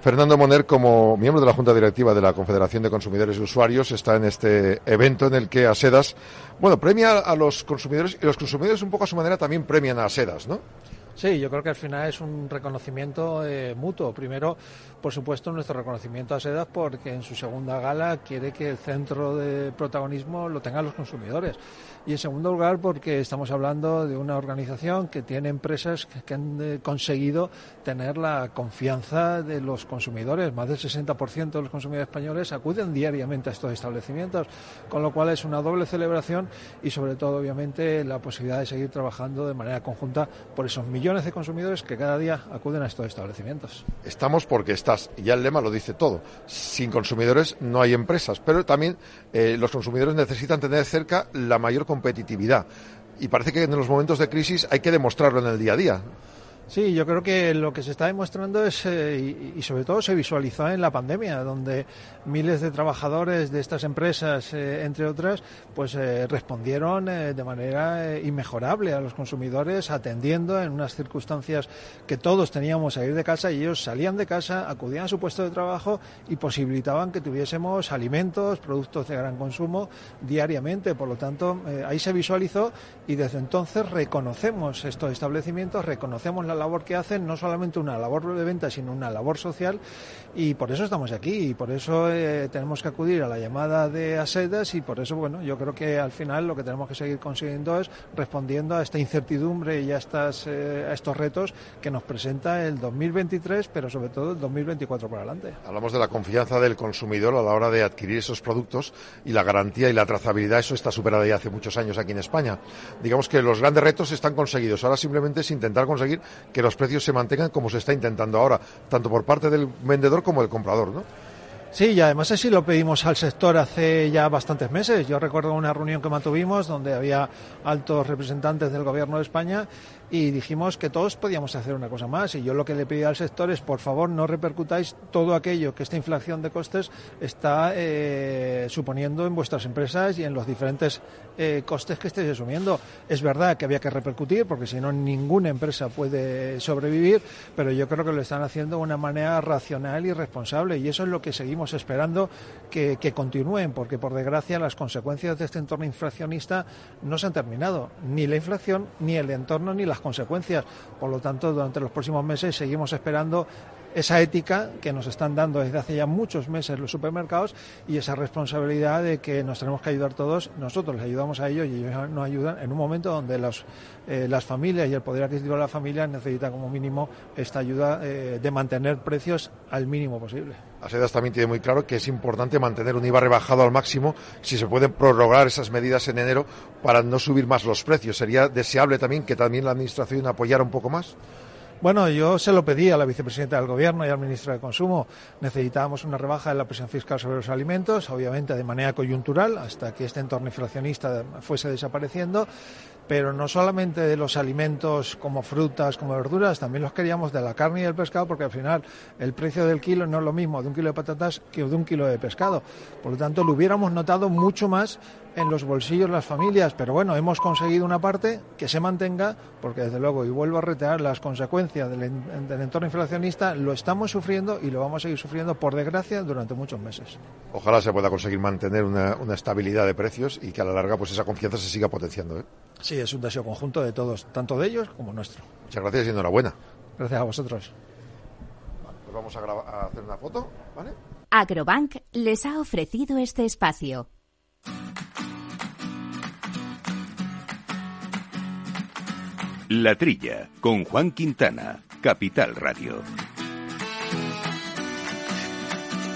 Speaker 3: Fernando Moner, como miembro de la Junta Directiva de la Confederación de Consumidores y Usuarios, está en este evento en el que Asedas, bueno, premia a los consumidores y los consumidores un poco a su manera también premian a Asedas, ¿no?
Speaker 8: Sí, yo creo que al final es un reconocimiento eh, mutuo. Primero, por supuesto, nuestro reconocimiento a Sedas porque en su segunda gala quiere que el centro de protagonismo lo tengan los consumidores. Y en segundo lugar, porque estamos hablando de una organización que tiene empresas que, han eh, conseguido tener la confianza de los consumidores. Más del 60% de los consumidores españoles acuden diariamente a estos establecimientos, con lo cual es una doble celebración y sobre todo, obviamente, la posibilidad de seguir trabajando de manera conjunta por esos millones de consumidores que cada día acuden a estos establecimientos.
Speaker 3: Estamos porque estás. Ya el lema lo dice todo. Sin consumidores no hay empresas, pero también eh, los consumidores necesitan tener cerca la mayor competitividad. Y parece que en los momentos de crisis hay que demostrarlo en el día a día.
Speaker 8: Sí, yo creo que lo que se está demostrando es, eh, y, sobre todo se visualizó en la pandemia, donde miles de trabajadores de estas empresas, eh, entre otras, pues eh, respondieron de manera inmejorable a los consumidores, atendiendo en unas circunstancias que todos teníamos a ir de casa y ellos salían de casa, acudían a su puesto de trabajo y posibilitaban que tuviésemos alimentos, productos de gran consumo diariamente. Por lo tanto, ahí se visualizó y desde entonces reconocemos estos establecimientos, reconocemos la labor que hacen, no solamente una labor de venta, sino una labor social y por eso estamos aquí y por eso eh, tenemos que acudir a la llamada de Asedas y por eso, bueno, yo creo que al final lo que tenemos que seguir consiguiendo es respondiendo a esta incertidumbre y a, estas, eh, a estos retos que nos presenta el 2023, pero sobre todo el 2024 para adelante.
Speaker 3: Hablamos de la confianza del consumidor a la hora de adquirir esos productos y la garantía y la trazabilidad, eso está superado ya hace muchos años aquí en España. Digamos que los grandes retos están conseguidos, ahora simplemente es intentar conseguir que los precios se mantengan como se está intentando ahora, tanto por parte del vendedor como del comprador, ¿no?
Speaker 8: Sí, y además así lo pedimos al sector hace ya bastantes meses. Yo recuerdo una reunión que mantuvimos donde había altos representantes del Gobierno de España y dijimos que todos podíamos hacer una cosa más. Y yo lo que le pedí al sector es, por favor, no repercutáis todo aquello que esta inflación de costes está eh, suponiendo en vuestras empresas y en los diferentes eh, costes que estéis asumiendo. Es verdad que había que repercutir, porque si no, ninguna empresa puede sobrevivir, pero yo creo que lo están haciendo de una manera racional y responsable. Y eso es lo que seguimos esperando que, que continúen, porque por desgracia las consecuencias de este entorno inflacionista no se han terminado. Ni la inflación, ni el entorno, ni las consecuencias. Por lo tanto, durante los próximos meses seguimos esperando esa ética que nos están dando desde hace ya muchos meses los supermercados y esa responsabilidad de que nos tenemos que ayudar todos, nosotros les ayudamos a ellos y ellos nos ayudan en un momento donde los, eh, las familias y el poder adquisitivo de las familias necesitan como mínimo esta ayuda eh, de mantener precios al mínimo posible.
Speaker 3: Asedas también tiene muy claro que es importante mantener un IVA rebajado al máximo si se pueden prorrogar esas medidas en enero para no subir más los precios. ¿Sería deseable también que también la Administración apoyara un poco más?
Speaker 8: Bueno, yo se lo pedí a la vicepresidenta del Gobierno y al ministro de Consumo. Necesitábamos una rebaja de la presión fiscal sobre los alimentos, obviamente de manera coyuntural, hasta que este entorno inflacionista fuese desapareciendo pero no solamente de los alimentos como frutas, como verduras, también los queríamos de la carne y del pescado, porque al final el precio del kilo no es lo mismo de un kilo de patatas que de un kilo de pescado. Por lo tanto, lo hubiéramos notado mucho más en los bolsillos las familias, pero bueno, hemos conseguido una parte que se mantenga, porque desde luego, y vuelvo a reiterar, las consecuencias del, entorno inflacionista lo estamos sufriendo y lo vamos a seguir sufriendo, por desgracia, durante muchos meses.
Speaker 3: Ojalá se pueda conseguir mantener una, estabilidad de precios y que a la larga pues esa confianza se siga potenciando. ¿eh?
Speaker 8: Sí, es un deseo conjunto de todos, tanto de ellos como nuestro.
Speaker 3: Muchas gracias y enhorabuena.
Speaker 8: Gracias a vosotros.
Speaker 3: pues vamos a, a hacer una foto, ¿vale?
Speaker 5: Agrobank les ha ofrecido este espacio.
Speaker 1: La Trilla, con Juan Quintana, Capital Radio.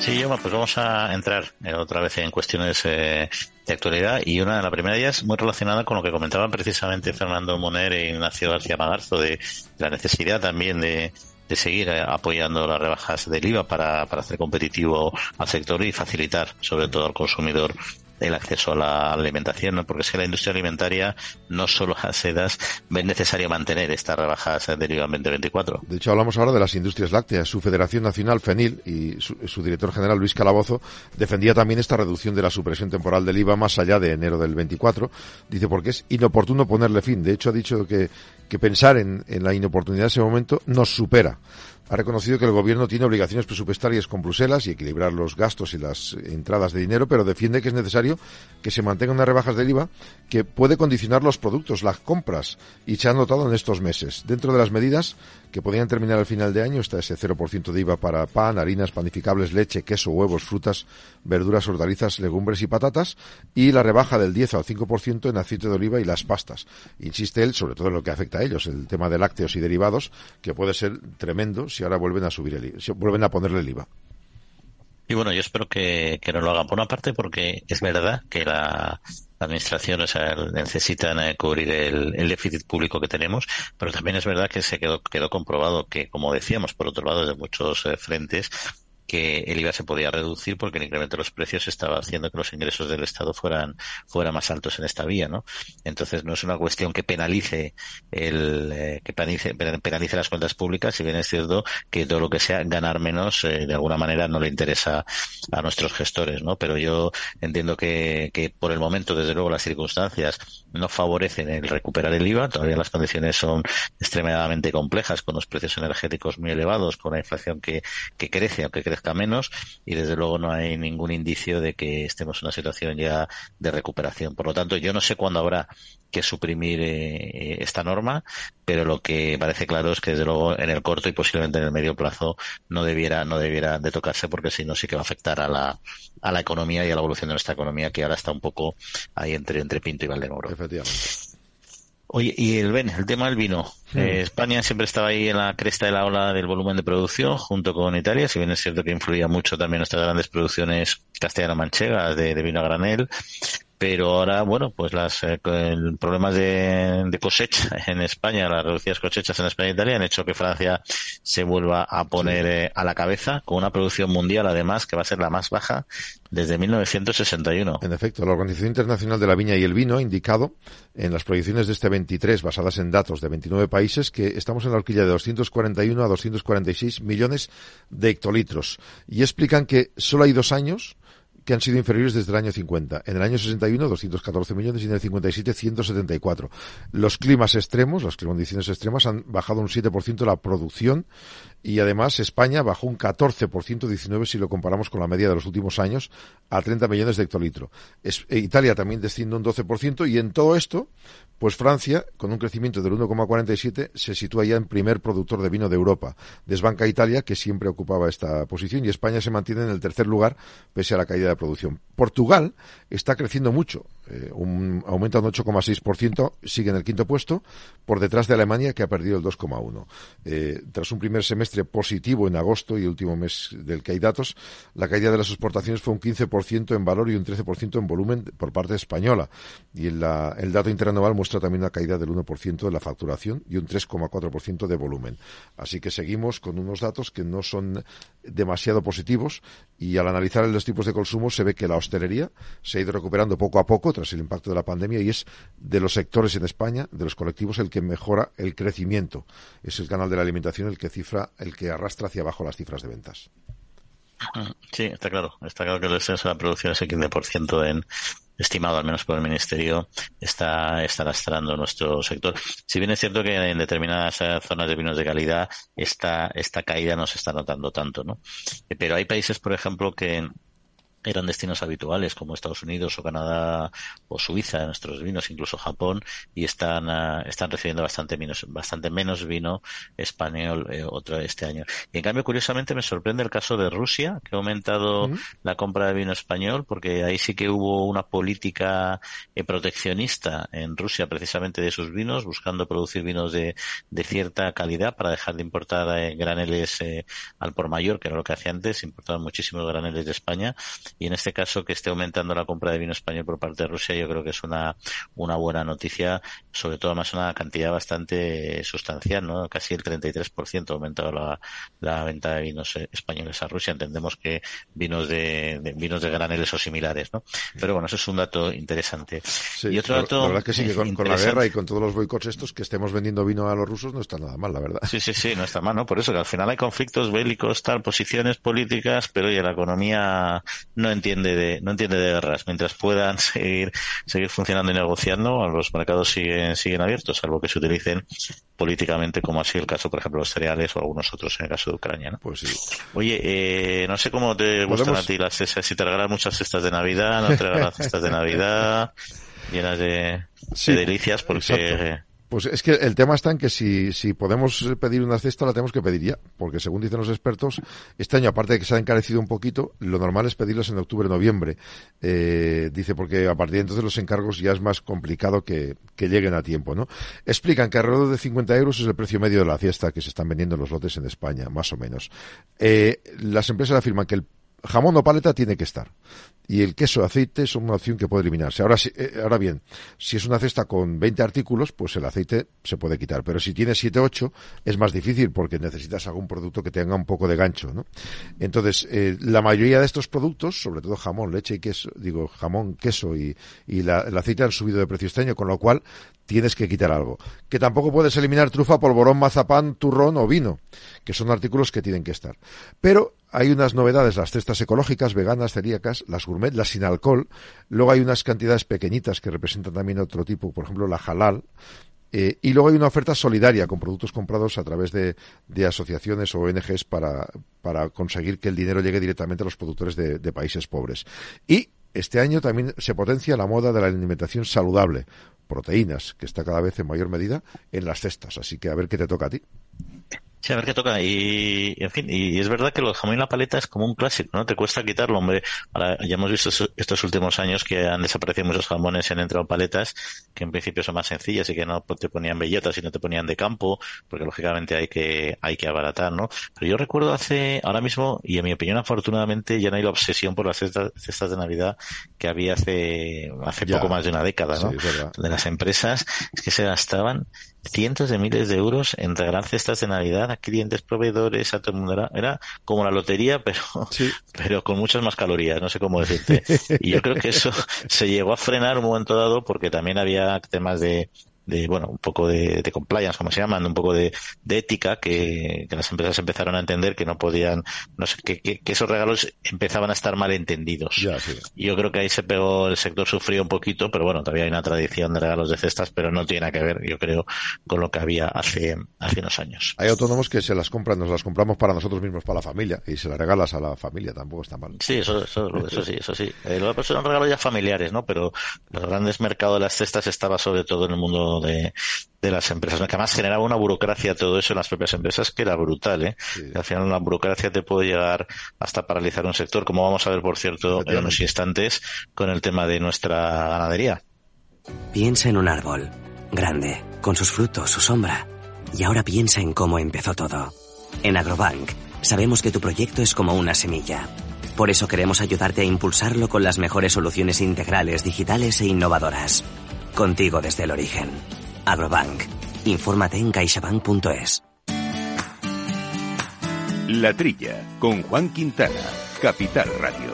Speaker 2: Sí, pues vamos a entrar eh, otra vez en cuestiones eh, de actualidad y una de la primera de ellas muy relacionada con lo que comentaban precisamente Fernando Moner e Ignacio García Magarzo de la necesidad también de, de seguir eh, apoyando las rebajas del IVA para, para hacer competitivo al sector y facilitar sobre todo al consumidor el acceso a la alimentación, porque es que la industria alimentaria, no solo las sedas, es necesario mantener estas rebajas del IVA 2024.
Speaker 3: De hecho, hablamos ahora de las industrias lácteas. Su Federación Nacional, FENIL, y su, director general, Luis Calabozo, defendía también esta reducción de la supresión temporal del IVA más allá de enero del 24. Dice porque es inoportuno ponerle fin. De hecho, ha dicho que, que pensar en, en la inoportunidad de ese momento nos supera ha reconocido que el gobierno tiene obligaciones presupuestarias con Bruselas y equilibrar los gastos y las entradas de dinero, pero defiende que es necesario que se mantengan unas rebajas del IVA que puede condicionar los productos, las compras, y se ha notado en estos meses. Dentro de las medidas que podrían terminar al final de año está ese 0% de IVA para pan, harinas, panificables, leche, queso, huevos, frutas, verduras, hortalizas, legumbres y patatas, y la rebaja del 10 al 5% en aceite de oliva y las pastas. Insiste él, sobre todo en lo que afecta a ellos, el tema de lácteos y derivados, que puede ser tremendo si ahora vuelven a subir el vuelven a ponerle el IVA.
Speaker 2: Y bueno, yo espero que, que no lo hagan por una parte porque es verdad que la, administración o necesitan eh, cubrir el, el, déficit público que tenemos, pero también es verdad que se quedó, quedó comprobado que, como decíamos, por otro lado, de muchos eh, frentes, que el IVA se podía reducir porque el incremento de los precios estaba haciendo que los ingresos del Estado fueran, fueran más altos en esta vía, ¿no? Entonces no es una cuestión que penalice el, eh, que penalice, penalice, las cuentas públicas, si bien es cierto que todo lo que sea ganar menos, eh, de alguna manera no le interesa a nuestros gestores, ¿no? Pero yo entiendo que, que por el momento, desde luego, las circunstancias no favorecen el recuperar el IVA, todavía las condiciones son extremadamente complejas, con los precios energéticos muy elevados, con la inflación que, que crece, aunque crece crezca menos y desde luego no hay ningún indicio de que estemos en una situación ya de recuperación. Por lo tanto, yo no sé cuándo habrá que suprimir eh, esta norma, pero lo que parece claro es que desde luego en el corto y posiblemente en el medio plazo no debiera no debiera de tocarse porque si no sí que va a afectar a la a la economía y a la evolución de nuestra economía que ahora está un poco ahí entre entre Pinto y Valdemoro.
Speaker 3: Efectivamente.
Speaker 2: Oye, y el, el tema del vino. Eh, España siempre estaba ahí en la cresta de la ola del volumen de producción, junto con Italia, si bien es cierto que influía mucho también nuestras grandes producciones castellano-manchegas de, de, vino a granel pero ahora, bueno, pues las eh, problemas de, cosecha <laughs> en España, las reducidas cosechas en España e Italia han hecho que Francia se vuelva a poner eh, a la cabeza con una producción mundial, además, que va a ser la más baja desde 1961.
Speaker 3: En efecto, la Organización Internacional de la Viña y el Vino ha indicado en las proyecciones de este 23, basadas en datos de 29 países, que estamos en la horquilla de 241 a 246 millones de hectolitros. Y explican que solo hay dos años que han sido inferiores desde el año 50. En el año 61, 214 millones y en el 57, 174. Los climas extremos, las condiciones extremas han bajado un 7% la producción y además España bajó un 14%, 19 si lo comparamos con la media de los últimos años, a 30 millones de hectolitro. Eh, Italia también desciende un 12% y en todo esto, pues Francia, con un crecimiento del 1,47, se sitúa ya en primer productor de vino de Europa. Desbanca Italia, que siempre ocupaba esta posición, y España se mantiene en el tercer lugar, pese a la caída de producción. Portugal está creciendo mucho, eh, un, aumenta un 8,6%, sigue en el quinto puesto, por detrás de Alemania, que ha perdido el 2,1%. Eh, tras un primer semestre positivo en agosto y último mes del que hay datos, la caída de las exportaciones fue un 15% en valor y un 13% en volumen por parte española. Y el dato interanual muestra también una caída del 1% de la facturación y un 3,4% de volumen. Así que seguimos con unos datos que no son demasiado positivos y al analizar los tipos de consumo se ve que la hostelería se ha ido recuperando poco a poco tras el impacto de la pandemia y es de los sectores en España, de los colectivos, el que mejora el crecimiento. Es el canal de la alimentación el que cifra, el que arrastra hacia abajo las cifras de ventas.
Speaker 2: Sí, está claro. Está claro que el descenso de la producción es el 15% en, estimado al menos por el Ministerio, está, está lastrando nuestro sector. Si bien es cierto que en determinadas zonas de vinos de calidad esta, esta caída no se está notando tanto, ¿no? Pero hay países, por ejemplo, que eran destinos habituales como Estados Unidos o Canadá o Suiza, nuestros vinos, incluso Japón, y están, ah, están recibiendo bastante menos, bastante menos vino español eh, otro este año. Y en cambio, curiosamente, me sorprende el caso de Rusia, que ha aumentado la compra de vino español, porque ahí sí que hubo una política eh, proteccionista en Rusia precisamente de sus vinos, buscando producir vinos de, de cierta calidad para dejar de importar eh, graneles al por mayor, que era lo que hacía antes, importaban muchísimos graneles de España y en este caso que esté aumentando la compra de vino español por parte de Rusia yo creo que es una, una buena noticia, sobre todo más una cantidad bastante sustancial, ¿no? Casi el 33% ha aumentado la, la venta de vinos españoles a Rusia. Entendemos que vinos de, vinos de graneles o similares, ¿no? Pero bueno, eso es un dato interesante. y otro dato.
Speaker 3: La verdad que sí, que con, la guerra y con todos los boicots estos, que estemos vendiendo vino a los rusos no está nada mal, la verdad.
Speaker 2: Sí, sí, sí, no está mal, ¿no? Por eso que al final hay conflictos bélicos, tal, posiciones políticas, pero oye, la economía no entiende de, no entiende de guerras. Mientras puedan seguir, seguir funcionando y negociando, los mercados siguen, siguen abiertos, salvo que se utilicen políticamente, como ha sido el caso, por ejemplo, los cereales o algunos otros en el caso de Ucrania. ¿no?
Speaker 3: Pues sí.
Speaker 2: Oye, eh, no sé cómo te gustan a ti las cestas, si te regalan muchas cestas de Navidad, no te regalan cestas de Navidad <laughs> llenas de, delicias, porque
Speaker 3: pues es que el tema está en que si, si podemos pedir una cesta, la tenemos que pedir ya, porque según dicen los expertos, este año, aparte de que se ha encarecido un poquito, lo normal es pedirlos en octubre, noviembre. Eh, dice, porque a partir de entonces los encargos ya es más complicado que, que lleguen a tiempo, ¿no? Explican que alrededor de 50 euros es el precio medio de la fiesta que se están vendiendo los lotes en España, más o menos. Eh, las empresas afirman que el jamón o paleta tiene que estar. Y el queso o aceite son una opción que puede eliminarse. Ahora, eh, ahora bien, si es una cesta con 20 artículos, pues el aceite se puede quitar. Pero si tiene 7 8, es más difícil porque necesitas algún producto que tenga un poco de gancho, ¿no? Entonces, eh, la mayoría de estos productos, sobre todo jamón, leche y queso, digo, jamón, queso y, y el aceite han subido de precio este año, con lo cual tienes que quitar algo. Que tampoco puedes eliminar trufa, polvorón, mazapán, turrón o vino, que son artículos que tienen que estar. Pero hay unas novedades, las cestas ecológicas, veganas, celíacas, las gourmet, las sin alcohol. Luego hay unas cantidades pequeñitas que representan también otro tipo, por ejemplo, la halal. Eh, y luego hay una oferta solidaria con productos comprados a través de, asociaciones o ONGs para, para, conseguir que el dinero llegue directamente a los productores de, de países pobres. Y este año también se potencia la moda de la alimentación saludable, proteínas, que está cada vez en mayor medida en las cestas. Así que a ver qué te toca a ti.
Speaker 2: Sí, a ver qué toca. Y, en fin, y es verdad que el jamón y la paleta es como un clásico, ¿no? Te cuesta quitarlo, hombre. Ahora, ya hemos visto estos últimos años que han desaparecido muchos jamones y han entrado paletas que en principio son más sencillas y que no te ponían bellotas y no te ponían de campo, porque lógicamente hay que, hay que abaratar, ¿no? Pero yo recuerdo hace, ahora mismo, y en mi opinión afortunadamente ya no hay la obsesión por las cestas, de Navidad que había hace, hace poco más de una década, ¿no? de las empresas, es que se gastaban cientos de miles de euros en regalar cestas de Navidad a clientes, proveedores, a todo el mundo. Era, como la lotería, pero, <laughs> pero con muchas más calorías, no sé cómo decirte. Y yo creo que eso <laughs> se llegó a frenar un momento dado porque también había temas de, de bueno, un poco de, de, compliance, como se llaman, un poco de, de ética, que, que, las empresas empezaron a entender que no podían, no sé, que, que, esos regalos empezaban a estar mal entendidos.
Speaker 3: Ya, sí.
Speaker 2: Yo creo que ahí se pegó, el sector sufrió un poquito, pero bueno, todavía hay una tradición de regalos de cestas, pero no tiene que ver, yo creo, con lo que había hace, hace unos años.
Speaker 3: Hay autónomos que se las compran, nos las compramos para nosotros mismos, para la familia, y se las regalas a la familia, tampoco está mal.
Speaker 2: Sí, eso, eso, eso sí, eso sí. Eh, lo son regalos ya familiares, ¿no? Pero los grandes mercados de las cestas estaba sobre todo en el mundo de, de las empresas, que además generaba una burocracia todo eso en las propias empresas que era brutal, ¿eh? Sí. Al final la burocracia te puede llegar hasta paralizar un sector, como vamos a ver, por cierto, en unos instantes con el tema de nuestra ganadería.
Speaker 9: Piensa en un árbol, grande, con sus frutos, su sombra. Y ahora piensa en cómo empezó todo. En Agrobank, sabemos que tu proyecto es como una semilla. Por eso queremos ayudarte a impulsarlo con las mejores soluciones integrales, digitales e innovadoras. Contigo desde el origen. Agrobank. Infórmate en caixabank.es.
Speaker 1: La Trilla, con Juan Quintana, Capital Radio.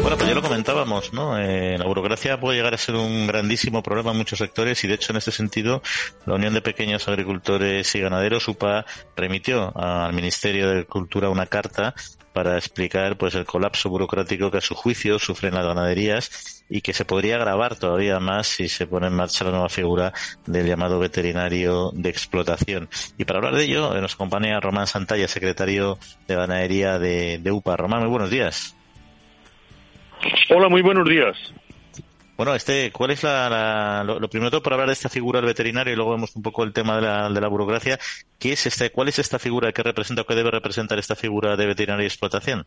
Speaker 2: Bueno, pues ya lo comentábamos, ¿no? Eh, la burocracia puede llegar a ser un grandísimo problema en muchos sectores y de hecho en este sentido la Unión de Pequeños Agricultores y Ganaderos, UPA, remitió al Ministerio de Cultura una carta para explicar pues el colapso burocrático que a su juicio sufren las ganaderías y que se podría agravar todavía más si se pone en marcha la nueva figura del llamado veterinario de explotación. Y para hablar de ello nos acompaña Román Santalla, secretario de ganadería de, de UPA. Román, muy buenos días.
Speaker 10: Hola, muy buenos días.
Speaker 2: Bueno, este, ¿cuál es la, la lo, lo, primero por hablar de esta figura del veterinario y luego vemos un poco el tema de la, de la burocracia? ¿Qué es este, cuál es esta figura? ¿Qué representa o qué debe representar esta figura de veterinario y explotación?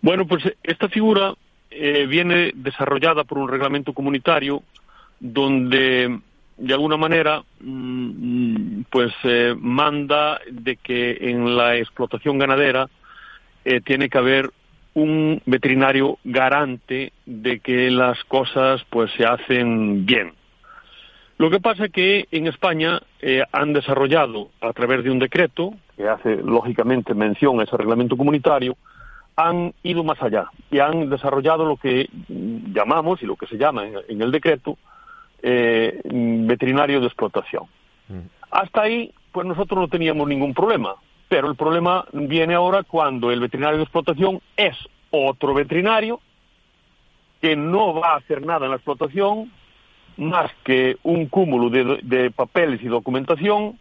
Speaker 10: Bueno, pues esta figura eh, viene desarrollada por un reglamento comunitario donde de alguna manera mmm, pues eh, manda de que en la explotación ganadera eh, tiene que haber un veterinario garante de que las cosas pues se hacen bien. Lo que pasa es que en España eh, han desarrollado a través de un decreto que hace lógicamente mención a ese reglamento comunitario, han ido más allá y han desarrollado lo que llamamos y lo que se llama en, en el decreto eh, veterinario de explotación. Mm. Hasta ahí, pues nosotros no teníamos ningún problema. Pero el problema viene ahora cuando el veterinario de explotación es otro veterinario que no va a hacer nada en la explotación más que un cúmulo de, de papeles y documentación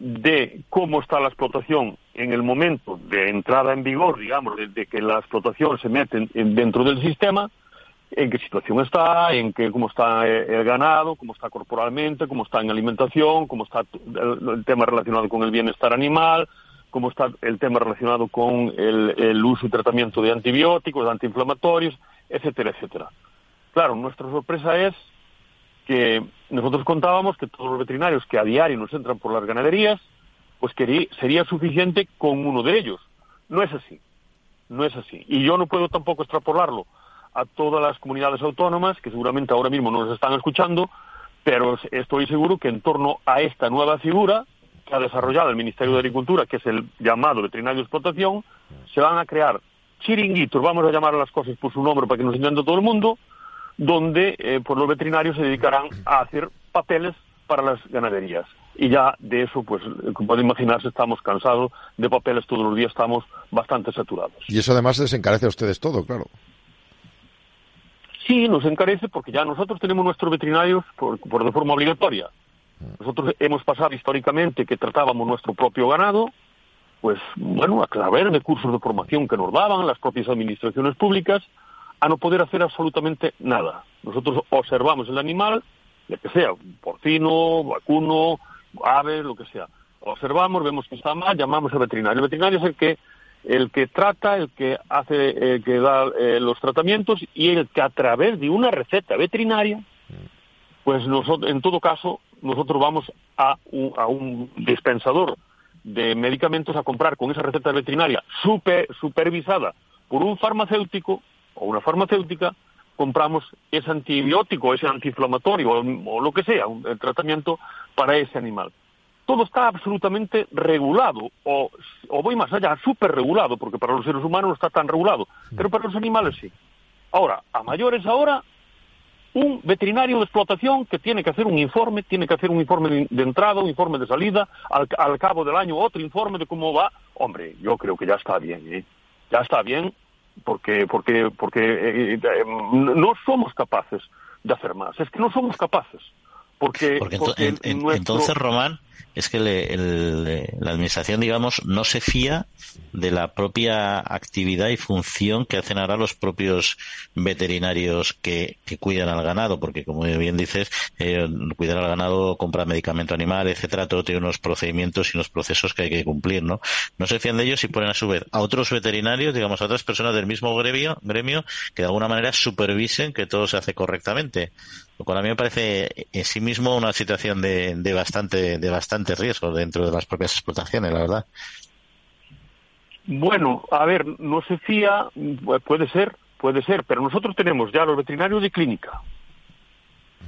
Speaker 10: de cómo está la explotación en el momento de entrada en vigor, digamos, de, que la explotación se mete en, en, dentro del sistema, en qué situación está, en qué, cómo está el ganado, cómo está corporalmente, cómo está en alimentación, cómo está el tema relacionado con el bienestar animal, cómo está el tema relacionado con el, uso y tratamiento de antibióticos, de antiinflamatorios, etcétera, etcétera. Claro, nuestra sorpresa es que nosotros contábamos que todos los veterinarios que a diario nos entran por las ganaderías, pues que sería suficiente con uno de ellos. No es así, no es así. Y yo no puedo tampoco extrapolarlo a todas las comunidades autónomas, que seguramente ahora mismo no nos están escuchando, pero estoy seguro que en torno a esta nueva figura, que ha desarrollado el Ministerio de Agricultura, que es el llamado veterinario de explotación, se van a crear chiringuitos, vamos a llamar a las cosas por su nombre para que nos entienda todo el mundo, donde eh, pues los veterinarios se dedicarán a hacer papeles para las ganaderías. Y ya de eso, pues, como pueden imaginarse, estamos cansados de papeles todos los días, estamos bastante saturados.
Speaker 3: Y eso además les encarece a ustedes todo, claro.
Speaker 10: Sí, nos encarece porque ya nosotros tenemos nuestros veterinarios por, por de forma obligatoria. Nosotros hemos pasado históricamente que tratábamos nuestro propio ganado, pues bueno, a través de cursos de formación que nos daban las propias administraciones públicas, a no poder hacer absolutamente nada. Nosotros observamos el animal, ya que sea, porcino, vacuno, ave, lo que sea. Observamos, vemos que está mal, llamamos al veterinario. El veterinario es el que el que trata, el que hace, el que da eh, los tratamientos y el que a través de una receta veterinaria, pues nosotros, en todo caso, nosotros vamos a un, a un dispensador de medicamentos a comprar con esa receta veterinaria super, supervisada por un farmacéutico o una farmacéutica, compramos ese antibiótico, ese antiinflamatorio o, o lo que sea, un, el tratamiento para ese animal. todo está absolutamente regulado, o, o voy más allá, súper regulado, porque para los seres humanos no está tan regulado, pero para los animales sí. Ahora, a mayores ahora, un veterinario de explotación que tiene que hacer un informe, tiene que hacer un informe de entrada, un informe de salida, al, al cabo del año otro informe de cómo va. Hombre, yo creo que ya está bien, ¿eh? ya está bien, porque porque porque eh, eh, no somos capaces de hacer más. Es que no somos capaces. Porque,
Speaker 2: entonces, Román, es que la administración, digamos, no se fía de la propia actividad y función que hacen ahora los propios veterinarios que, cuidan al ganado, porque como bien dices, eh, cuidar al ganado, comprar medicamento animal, etcétera, todo tiene unos procedimientos y unos procesos que hay que cumplir, ¿no? No se fían de ellos y ponen a su vez a otros veterinarios, digamos, a otras personas del mismo gremio, gremio que de alguna manera supervisen que todo se hace correctamente. Lo cual a mí me parece en sí mismo una situación de, de bastante, de bastante riesgo dentro de las propias explotaciones, la verdad.
Speaker 10: Bueno, a ver, no se fía, puede ser, puede ser, pero nosotros tenemos ya los veterinarios de clínica,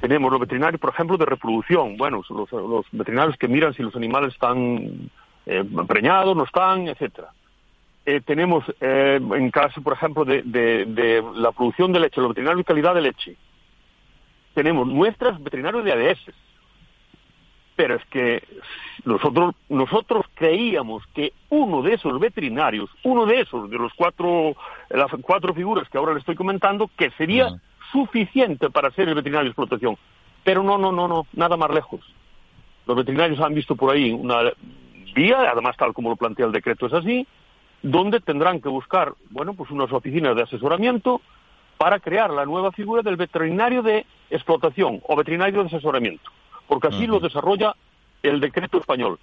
Speaker 10: tenemos los veterinarios, por ejemplo, de reproducción, bueno, los, veterinarios que miran si los animales están eh, preñados, no están, etcétera. Eh, tenemos, eh, en caso, por ejemplo, de, de, la producción de leche, los veterinarios de calidad de leche, tenemos nuestras veterinarios de ADS, pero es que nosotros, nosotros creíamos que uno de esos veterinarios, uno de esos, de los cuatro, las cuatro figuras que ahora le estoy comentando, que sería suficiente para ser el veterinario de explotación. Pero no, no, no, no, nada más lejos. Los veterinarios han visto por ahí una vía, además tal como lo plantea el decreto es así, donde tendrán que buscar, bueno, pues unas oficinas de asesoramiento para crear la nueva figura del veterinario de explotación o veterinario de asesoramiento porque así lo desarrolla el decreto español.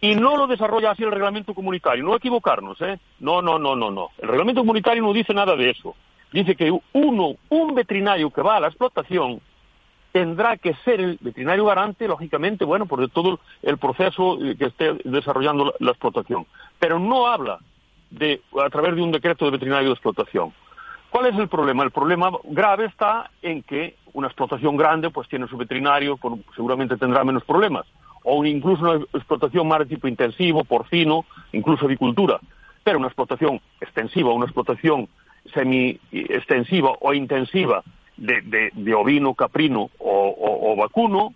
Speaker 10: Y no lo desarrolla así el reglamento comunitario, no equivocarnos, ¿eh? No, no, no, no, no. El reglamento comunitario no dice nada de eso. Dice que uno, un veterinario que va a la explotación, tendrá que ser el veterinario garante, lógicamente, bueno, por todo el proceso que esté desarrollando la, explotación. Pero no habla de, a través de un decreto de veterinario de explotación. ¿Cuál es el problema? El problema grave está en que una explotación grande pues tiene su veterinario, seguramente tendrá menos problemas. O incluso una explotación más de tipo intensivo, porcino, incluso avicultura. Pero una explotación extensiva, una explotación semi-extensiva o intensiva de, ovino, caprino o vacuno,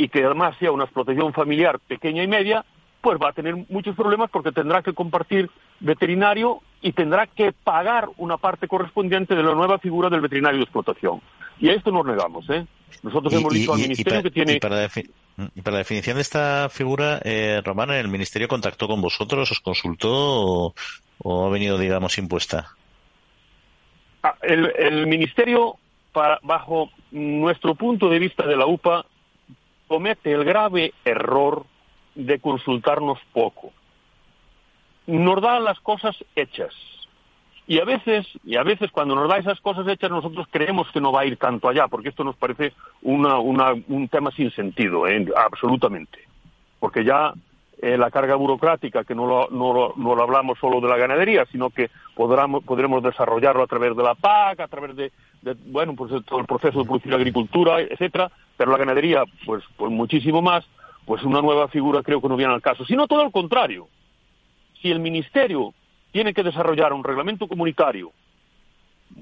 Speaker 10: y que además sea una explotación familiar pequeña y media, pues va a tener muchos problemas porque tendrá que compartir veterinario y tendrá que pagar una parte correspondiente de la nueva figura del veterinario de explotación. Y a esto nos negamos, ¿eh? Nosotros hemos dicho al Ministerio que tiene...
Speaker 2: Y para, la definición de esta figura, eh, Román, ¿el Ministerio contactó con vosotros, os consultó o, ha venido, digamos, impuesta?
Speaker 10: Ah, el, Ministerio, bajo nuestro punto de vista de la UPA, comete el grave error de consultarnos poco. Nos da las cosas hechas y a veces, y a veces cuando nos da esas cosas hechas, nosotros creemos que no va a ir tanto allá, porque esto nos parece un tema sin sentido, ¿eh? absolutamente. Porque ya eh, la carga burocrática, que no lo, no, lo, hablamos solo de la ganadería, sino que podremos, podremos desarrollarlo a través de la PAC, a través de, bueno, pues todo el proceso de producción de agricultura, etcétera, pero la ganadería, pues, pues muchísimo más, pues una nueva figura creo que no viene al caso, sino todo lo contrario. Si el Ministerio tiene que desarrollar un reglamento comunitario,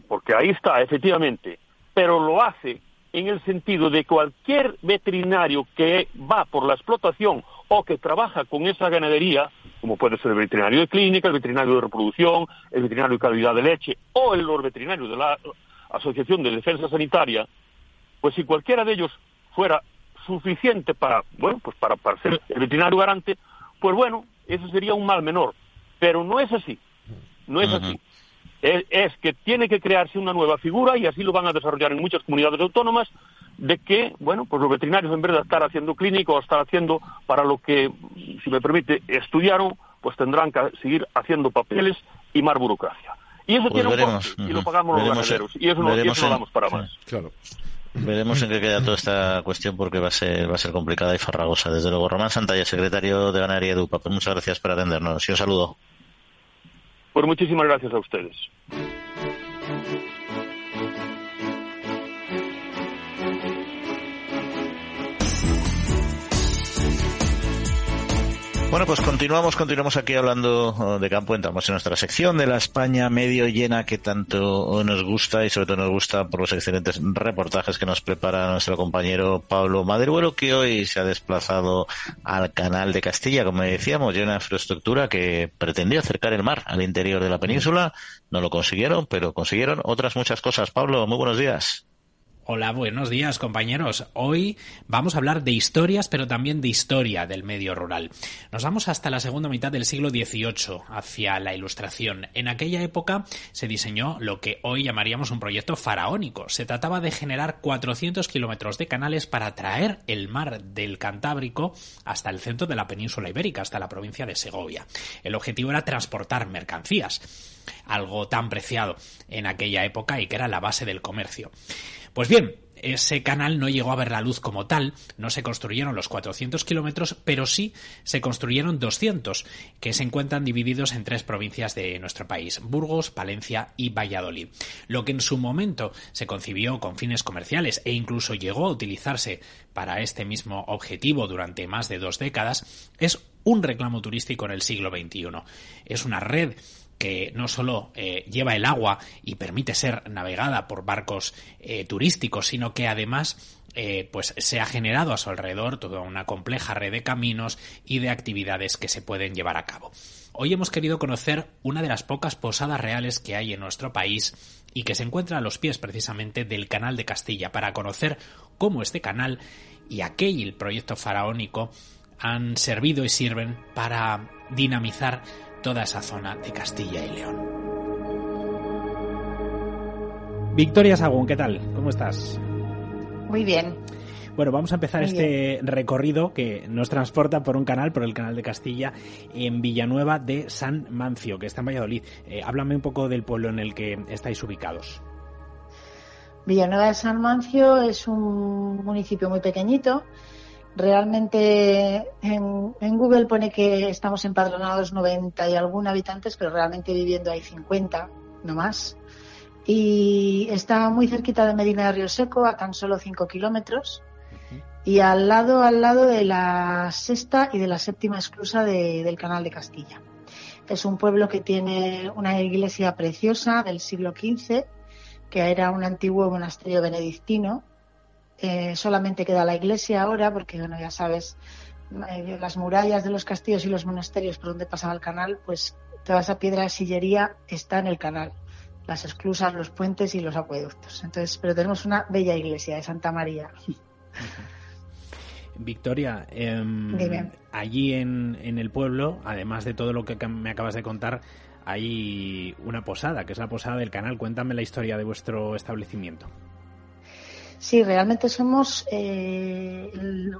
Speaker 10: porque ahí está, efectivamente, pero lo hace en el sentido de cualquier veterinario que va por la explotación o que trabaja con esa ganadería, como puede ser el veterinario de clínica, el veterinario de reproducción, el veterinario de calidad de leche o el veterinario de la Asociación de Defensa Sanitaria, pues si cualquiera de ellos fuera suficiente para, bueno, pues para, para ser el veterinario garante, pues bueno, eso sería un mal menor. Pero no es así, no es así. Es, que tiene que crearse una nueva figura y así lo van a desarrollar en muchas comunidades autónomas de que, bueno, pues los veterinarios en vez de estar haciendo clínico o estar haciendo para lo que, si me permite, estudiaron, pues tendrán que seguir haciendo papeles y más burocracia. Y eso pues tiene un coste, y lo pagamos los ganaderos, y eso no, y eso no damos para más.
Speaker 2: Claro. Veremos en qué queda toda esta cuestión porque va a ser va a ser complicada y farragosa. Desde luego, Román Santalla, secretario de Ganadería de UPA, pues muchas gracias por atendernos y un saludo.
Speaker 10: Pues muchísimas gracias a ustedes.
Speaker 2: Bueno, pues continuamos, continuamos aquí hablando oh, de campo. Entramos en nuestra sección de la España medio llena que tanto nos gusta y sobre todo nos gusta por los excelentes reportajes que nos prepara nuestro compañero Pablo Maderuelo, que hoy se ha desplazado al canal de Castilla, como decíamos, llena una infraestructura que pretendía acercar el mar al interior de la península. No lo consiguieron, pero consiguieron otras muchas cosas. Pablo, muy buenos días.
Speaker 11: Hola, buenos días compañeros. Hoy vamos a hablar de historias, pero también de historia del medio rural. Nos vamos hasta la segunda mitad del siglo XVIII, hacia la Ilustración. En aquella época se diseñó lo que hoy llamaríamos un proyecto faraónico. Se trataba de generar 400 kilómetros de canales para traer el mar del Cantábrico hasta el centro de la península ibérica, hasta la provincia de Segovia. El objetivo era transportar mercancías, algo tan preciado en aquella época y que era la base del comercio. Pues bien, ese canal no llegó a ver la luz como tal, no se construyeron los 400 kilómetros, pero sí se construyeron 200, que se encuentran divididos en tres provincias de nuestro país, Burgos, Palencia y Valladolid. Lo que en su momento se concibió con fines comerciales e incluso llegó a utilizarse para este mismo objetivo durante más de dos décadas, es un reclamo turístico en el siglo XXI. Es una red que no solo eh, lleva el agua y permite ser navegada por barcos eh, turísticos, sino que además eh, pues se ha generado a su alrededor toda una compleja red de caminos y de actividades que se pueden llevar a cabo. Hoy hemos querido conocer una de las pocas posadas reales que hay en nuestro país y que se encuentra a los pies precisamente del Canal de Castilla para conocer cómo este canal y aquel proyecto faraónico han servido y sirven para dinamizar toda esa zona de Castilla y León. Victoria Sagún, ¿qué tal? ¿Cómo estás?
Speaker 12: Muy bien.
Speaker 11: Bueno, vamos a empezar este recorrido que nos transporta por un canal, por el canal de Castilla, en Villanueva de San Mancio, que está en Valladolid. Eh, háblame un poco del pueblo en el que estáis ubicados.
Speaker 12: Villanueva de San Mancio es un municipio muy pequeñito Realmente en, Google pone que estamos empadronados 90 y algún habitantes, pero realmente viviendo hay 50, no más. Y está muy cerquita de Medina de Río Seco, a tan solo 5 kilómetros. Y al lado, al lado de la sexta y de la séptima exclusa del Canal de Castilla. Es un pueblo que tiene una iglesia preciosa del siglo XV, que era un antiguo monasterio benedictino, eh, solamente queda la iglesia ahora, porque bueno, ya sabes, eh, las murallas de los castillos y los monasterios por donde pasaba el canal, pues toda esa piedra de sillería está en el canal, las esclusas, los puentes y los acueductos. Entonces, pero tenemos una bella iglesia de Santa María. <laughs>
Speaker 11: Victoria, em, allí en, en, el pueblo, además de todo lo que me acabas de contar, hay una posada, que es la posada del canal. Cuéntame la historia de vuestro establecimiento.
Speaker 12: Sí, realmente somos eh,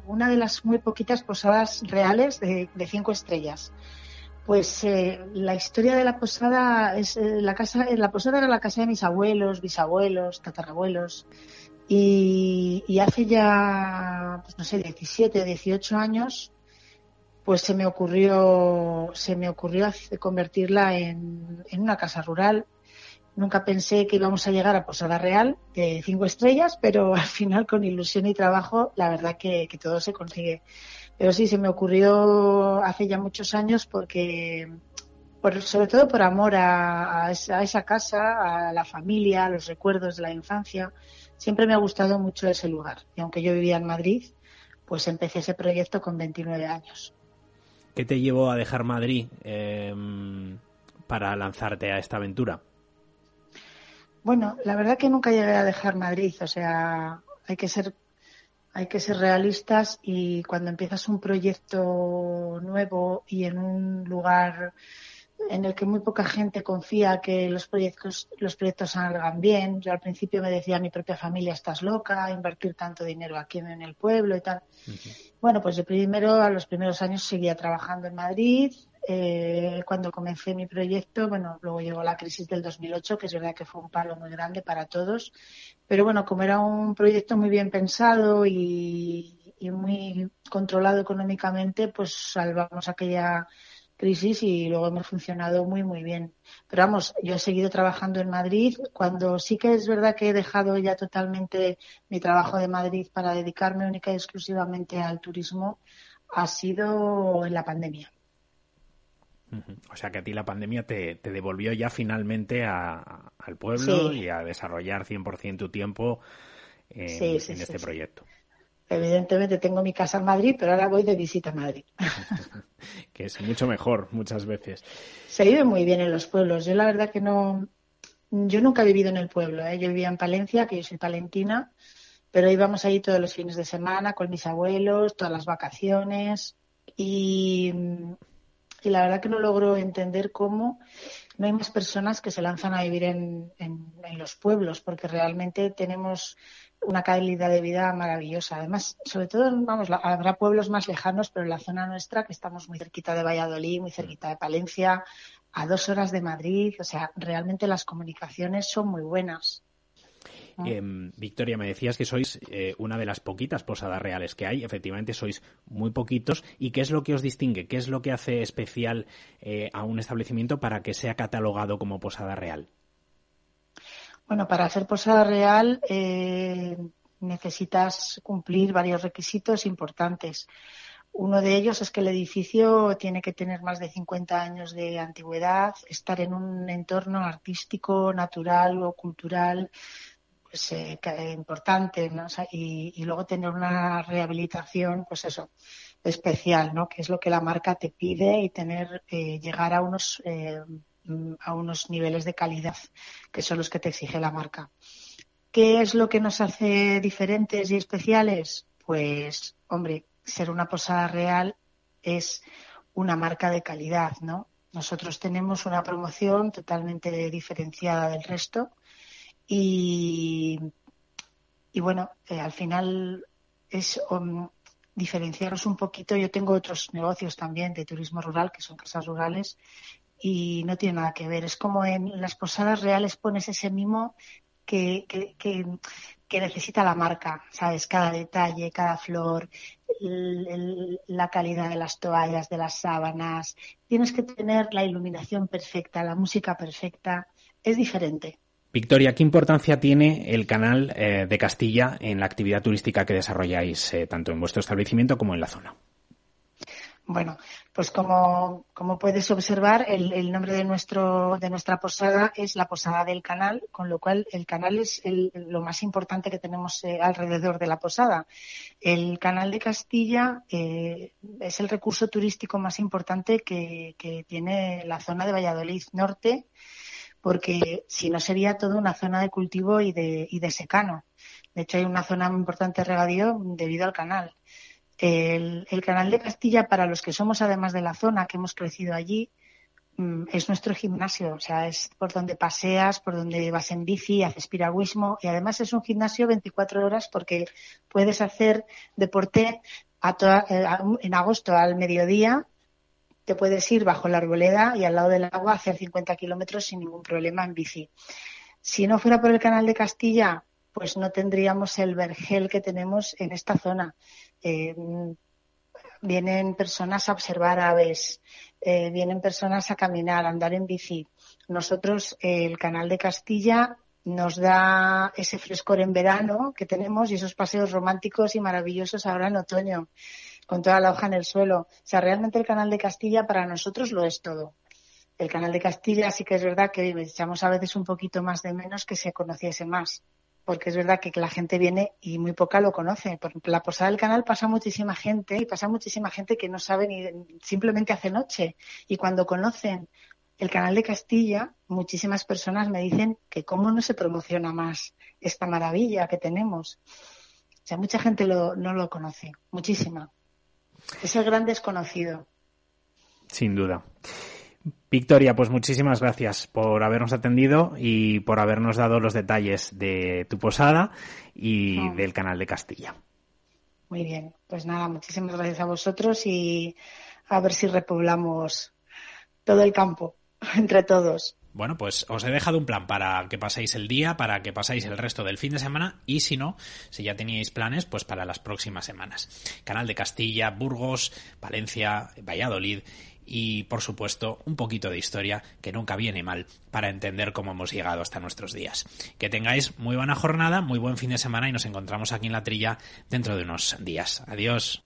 Speaker 12: una de las muy poquitas posadas reales de, cinco estrellas. Pues eh, la historia de la posada es eh, la casa, la posada era la casa de mis abuelos, bisabuelos, tatarabuelos. Y, hace ya, pues no sé, 17, 18 años, pues se me ocurrió, se me ocurrió convertirla en una casa rural Nunca pensé que íbamos a llegar a Posada Real de cinco estrellas, pero <laughs> al final con ilusión y trabajo, la verdad que, todo se consigue. Pero sí, se me ocurrió hace ya muchos años porque, sobre todo por amor a, esa, casa, a la familia, a los recuerdos de la infancia. Siempre me ha gustado mucho ese lugar. Y aunque yo vivía en Madrid, pues empecé ese proyecto con 29 años.
Speaker 11: ¿Qué te llevó a dejar Madrid em, para lanzarte a esta aventura?
Speaker 12: Bueno, la verdad que nunca llegué a dejar Madrid, o sea, hay que ser hay que ser realistas y cuando empiezas un proyecto nuevo y en un lugar en el que muy poca gente confía que los proyectos los proyectos salgan bien. Yo al principio me decía a mi propia familia estás loca, invertir tanto dinero aquí en el pueblo y tal. Bueno, pues yo primero a los primeros años seguía trabajando en Madrid, eh, cuando comencé mi proyecto, bueno, luego llegó la crisis del 2008, que es verdad que fue un palo muy grande para todos, pero bueno, como era un proyecto muy bien pensado y, muy controlado económicamente, pues salvamos aquella crisis y luego hemos funcionado muy, muy bien. Pero vamos, yo he seguido trabajando en Madrid. Cuando sí que es verdad que he dejado ya totalmente mi trabajo de Madrid para dedicarme única y exclusivamente al turismo, ha sido en la pandemia
Speaker 11: O sea que a ti la pandemia te, devolvió ya finalmente al pueblo y a desarrollar 100% tu tiempo en, este proyecto.
Speaker 12: Evidentemente tengo mi casa en Madrid, pero ahora voy de visita a Madrid. <laughs> <laughs>
Speaker 11: que es mucho mejor muchas veces.
Speaker 12: Se vive muy bien en los pueblos. Yo la verdad que no, yo nunca he vivido en el pueblo. ¿eh? Yo vivía en Palencia, que yo soy palentina, pero íbamos allí todos los fines de semana con mis abuelos, todas las vacaciones y, y la verdad que no logro entender cómo no hay más personas que se lanzan a vivir en, en, en los pueblos, porque realmente tenemos una calidad de vida maravillosa. Además, sobre todo, vamos, habrá pueblos más lejanos, pero en la zona nuestra, que estamos muy cerquita de Valladolid, muy cerquita de Palencia, a dos horas de Madrid, o sea, realmente las comunicaciones son muy buenas.
Speaker 11: Em, Victoria, me decías que sois eh, una de las poquitas posadas reales que hay. Efectivamente, sois muy poquitos. ¿Y qué es lo que os distingue? ¿Qué es lo que hace especial eh, a un establecimiento para que sea catalogado como posada real?
Speaker 12: Bueno, para hacer posada real eh, necesitas cumplir varios requisitos importantes. Uno de ellos es que el edificio tiene que tener más de 50 años de antigüedad, estar en un entorno artístico, natural o cultural pues, eh, importante y, luego tener una rehabilitación, pues eso, especial, ¿no? Que es lo que la marca te pide y tener eh, llegar a unos Mm, a unos niveles de calidad que son los que te exige la marca. ¿Qué es lo que nos hace diferentes y especiales? Pues, hombre, ser una posada real es una marca de calidad, ¿no? Nosotros tenemos una promoción totalmente diferenciada del resto y, bueno, eh, al final es um, diferenciaros un poquito. Yo tengo otros negocios también de turismo rural, que son casas rurales, y no tiene nada que ver. Es como en las posadas reales pones ese mimo que, que, que, necesita la marca, ¿sabes? Cada detalle, cada flor, la calidad de las toallas, de las sábanas. Tienes que tener la iluminación perfecta, la música perfecta. Es diferente.
Speaker 11: Victoria, ¿qué importancia tiene el canal eh, de Castilla en la actividad turística que desarrolláis eh, tanto en vuestro establecimiento como en la zona?
Speaker 12: Bueno, pues como, puedes observar, el, nombre de, nuestro, de nuestra posada es la Posada del Canal, con lo cual el canal es lo más importante que tenemos eh, alrededor de la posada. El Canal de Castilla es el recurso turístico más importante que tiene la zona de Valladolid Norte, porque si no sería toda una zona de cultivo y de, y de secano. De hecho, hay una zona muy importante de regadío debido al canal. El, canal de Castilla, para los que somos además de la zona, que hemos crecido allí, mm, es nuestro gimnasio, o sea, es por donde paseas, por donde vas en bici, haces piragüismo y además es un gimnasio 24 horas porque puedes hacer deporte eh, en agosto al mediodía, te puedes ir bajo la arboleda y al lado del agua hacer 50 kilómetros sin ningún problema en bici. Si no fuera por el canal de Castilla, pues no tendríamos el vergel que tenemos en esta zona. Eh, vienen personas a observar aves, eh, vienen personas a caminar, a andar en bici. Nosotros, el canal de Castilla nos da ese frescor en verano que tenemos y esos paseos románticos y maravillosos ahora en otoño, con toda la hoja en el suelo. O sea, realmente el canal de Castilla para nosotros lo es todo. El canal de Castilla sí que es verdad que echamos a veces un poquito más de menos que se conociese más porque es verdad que la gente viene y muy poca lo conoce. Por la posada del canal pasa muchísima gente y pasa muchísima gente que no sabe ni simplemente hace noche. Y cuando conocen el canal de Castilla, muchísimas personas me dicen que cómo no se promociona más esta maravilla que tenemos. O sea, mucha gente no lo conoce, muchísima. Es el gran desconocido.
Speaker 11: Sin duda. Victoria, pues muchísimas gracias por habernos atendido y por habernos dado los detalles de tu posada y del canal de Castilla.
Speaker 12: Muy bien, pues nada, muchísimas gracias a vosotros y a ver si repoblamos todo el campo <laughs> entre todos.
Speaker 11: Bueno, pues os he dejado un plan para que paséis el día, para que paséis el resto del fin de semana y si no, si ya teníais planes, pues para las próximas semanas. Canal de Castilla, Burgos, Valencia, Valladolid y, por supuesto, un poquito de historia que nunca viene mal para entender cómo hemos llegado hasta nuestros días. Que tengáis muy buena jornada, muy buen fin de semana y nos encontramos aquí en la trilla dentro de unos días. Adiós.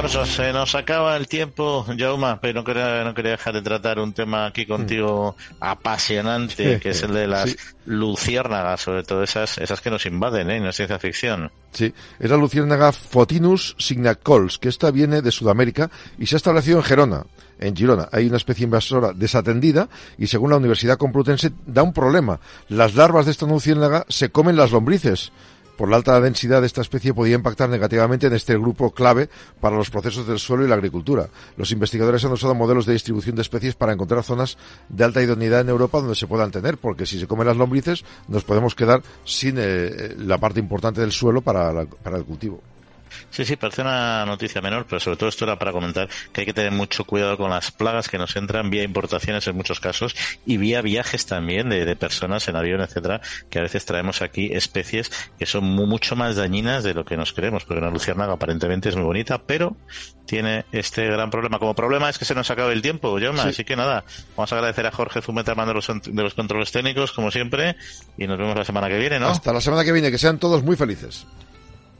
Speaker 2: Bueno, se nos acaba el tiempo, Jauma, pero no quería, no quería dejar de tratar un tema aquí contigo apasionante, que es el de las luciérnagas, sobre todo esas, esas que nos invaden, ¿eh? En la ciencia ficción.
Speaker 3: Sí, es la luciérnaga Photinus signacols, que esta viene de Sudamérica y se ha establecido en Gerona, en Girona. Hay una especie invasora desatendida y según la Universidad Complutense da un problema. Las larvas de esta luciérnaga se comen las lombrices por la alta densidad de esta especie podía impactar negativamente en este grupo clave para los procesos del suelo y la agricultura. Los investigadores han usado modelos de distribución de especies para encontrar zonas de alta idoneidad en Europa donde se puedan tener, porque si se comen las lombrices nos podemos quedar sin eh, la parte importante del suelo para el cultivo.
Speaker 2: Sí, sí, parece una noticia menor, pero sobre todo esto era para comentar que hay que tener mucho cuidado con las plagas que nos entran vía importaciones en muchos casos y vía viajes también de, personas en avión, etcétera, que a veces traemos aquí especies que son mucho más dañinas de lo que nos creemos, porque una luciérnaga aparentemente es muy bonita, pero tiene este gran problema. Como problema es que se nos acaba el tiempo, Yoma, así que nada, vamos a agradecer a Jorge mando de los, de los controles técnicos, como siempre, y nos vemos la semana que viene, ¿no?
Speaker 3: Hasta la semana que viene, que sean todos muy felices.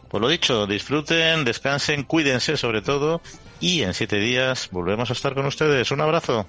Speaker 2: Pues lo dicho, disfruten, descansen, cuídense sobre todo y en siete días volvemos a estar con ustedes. Un abrazo.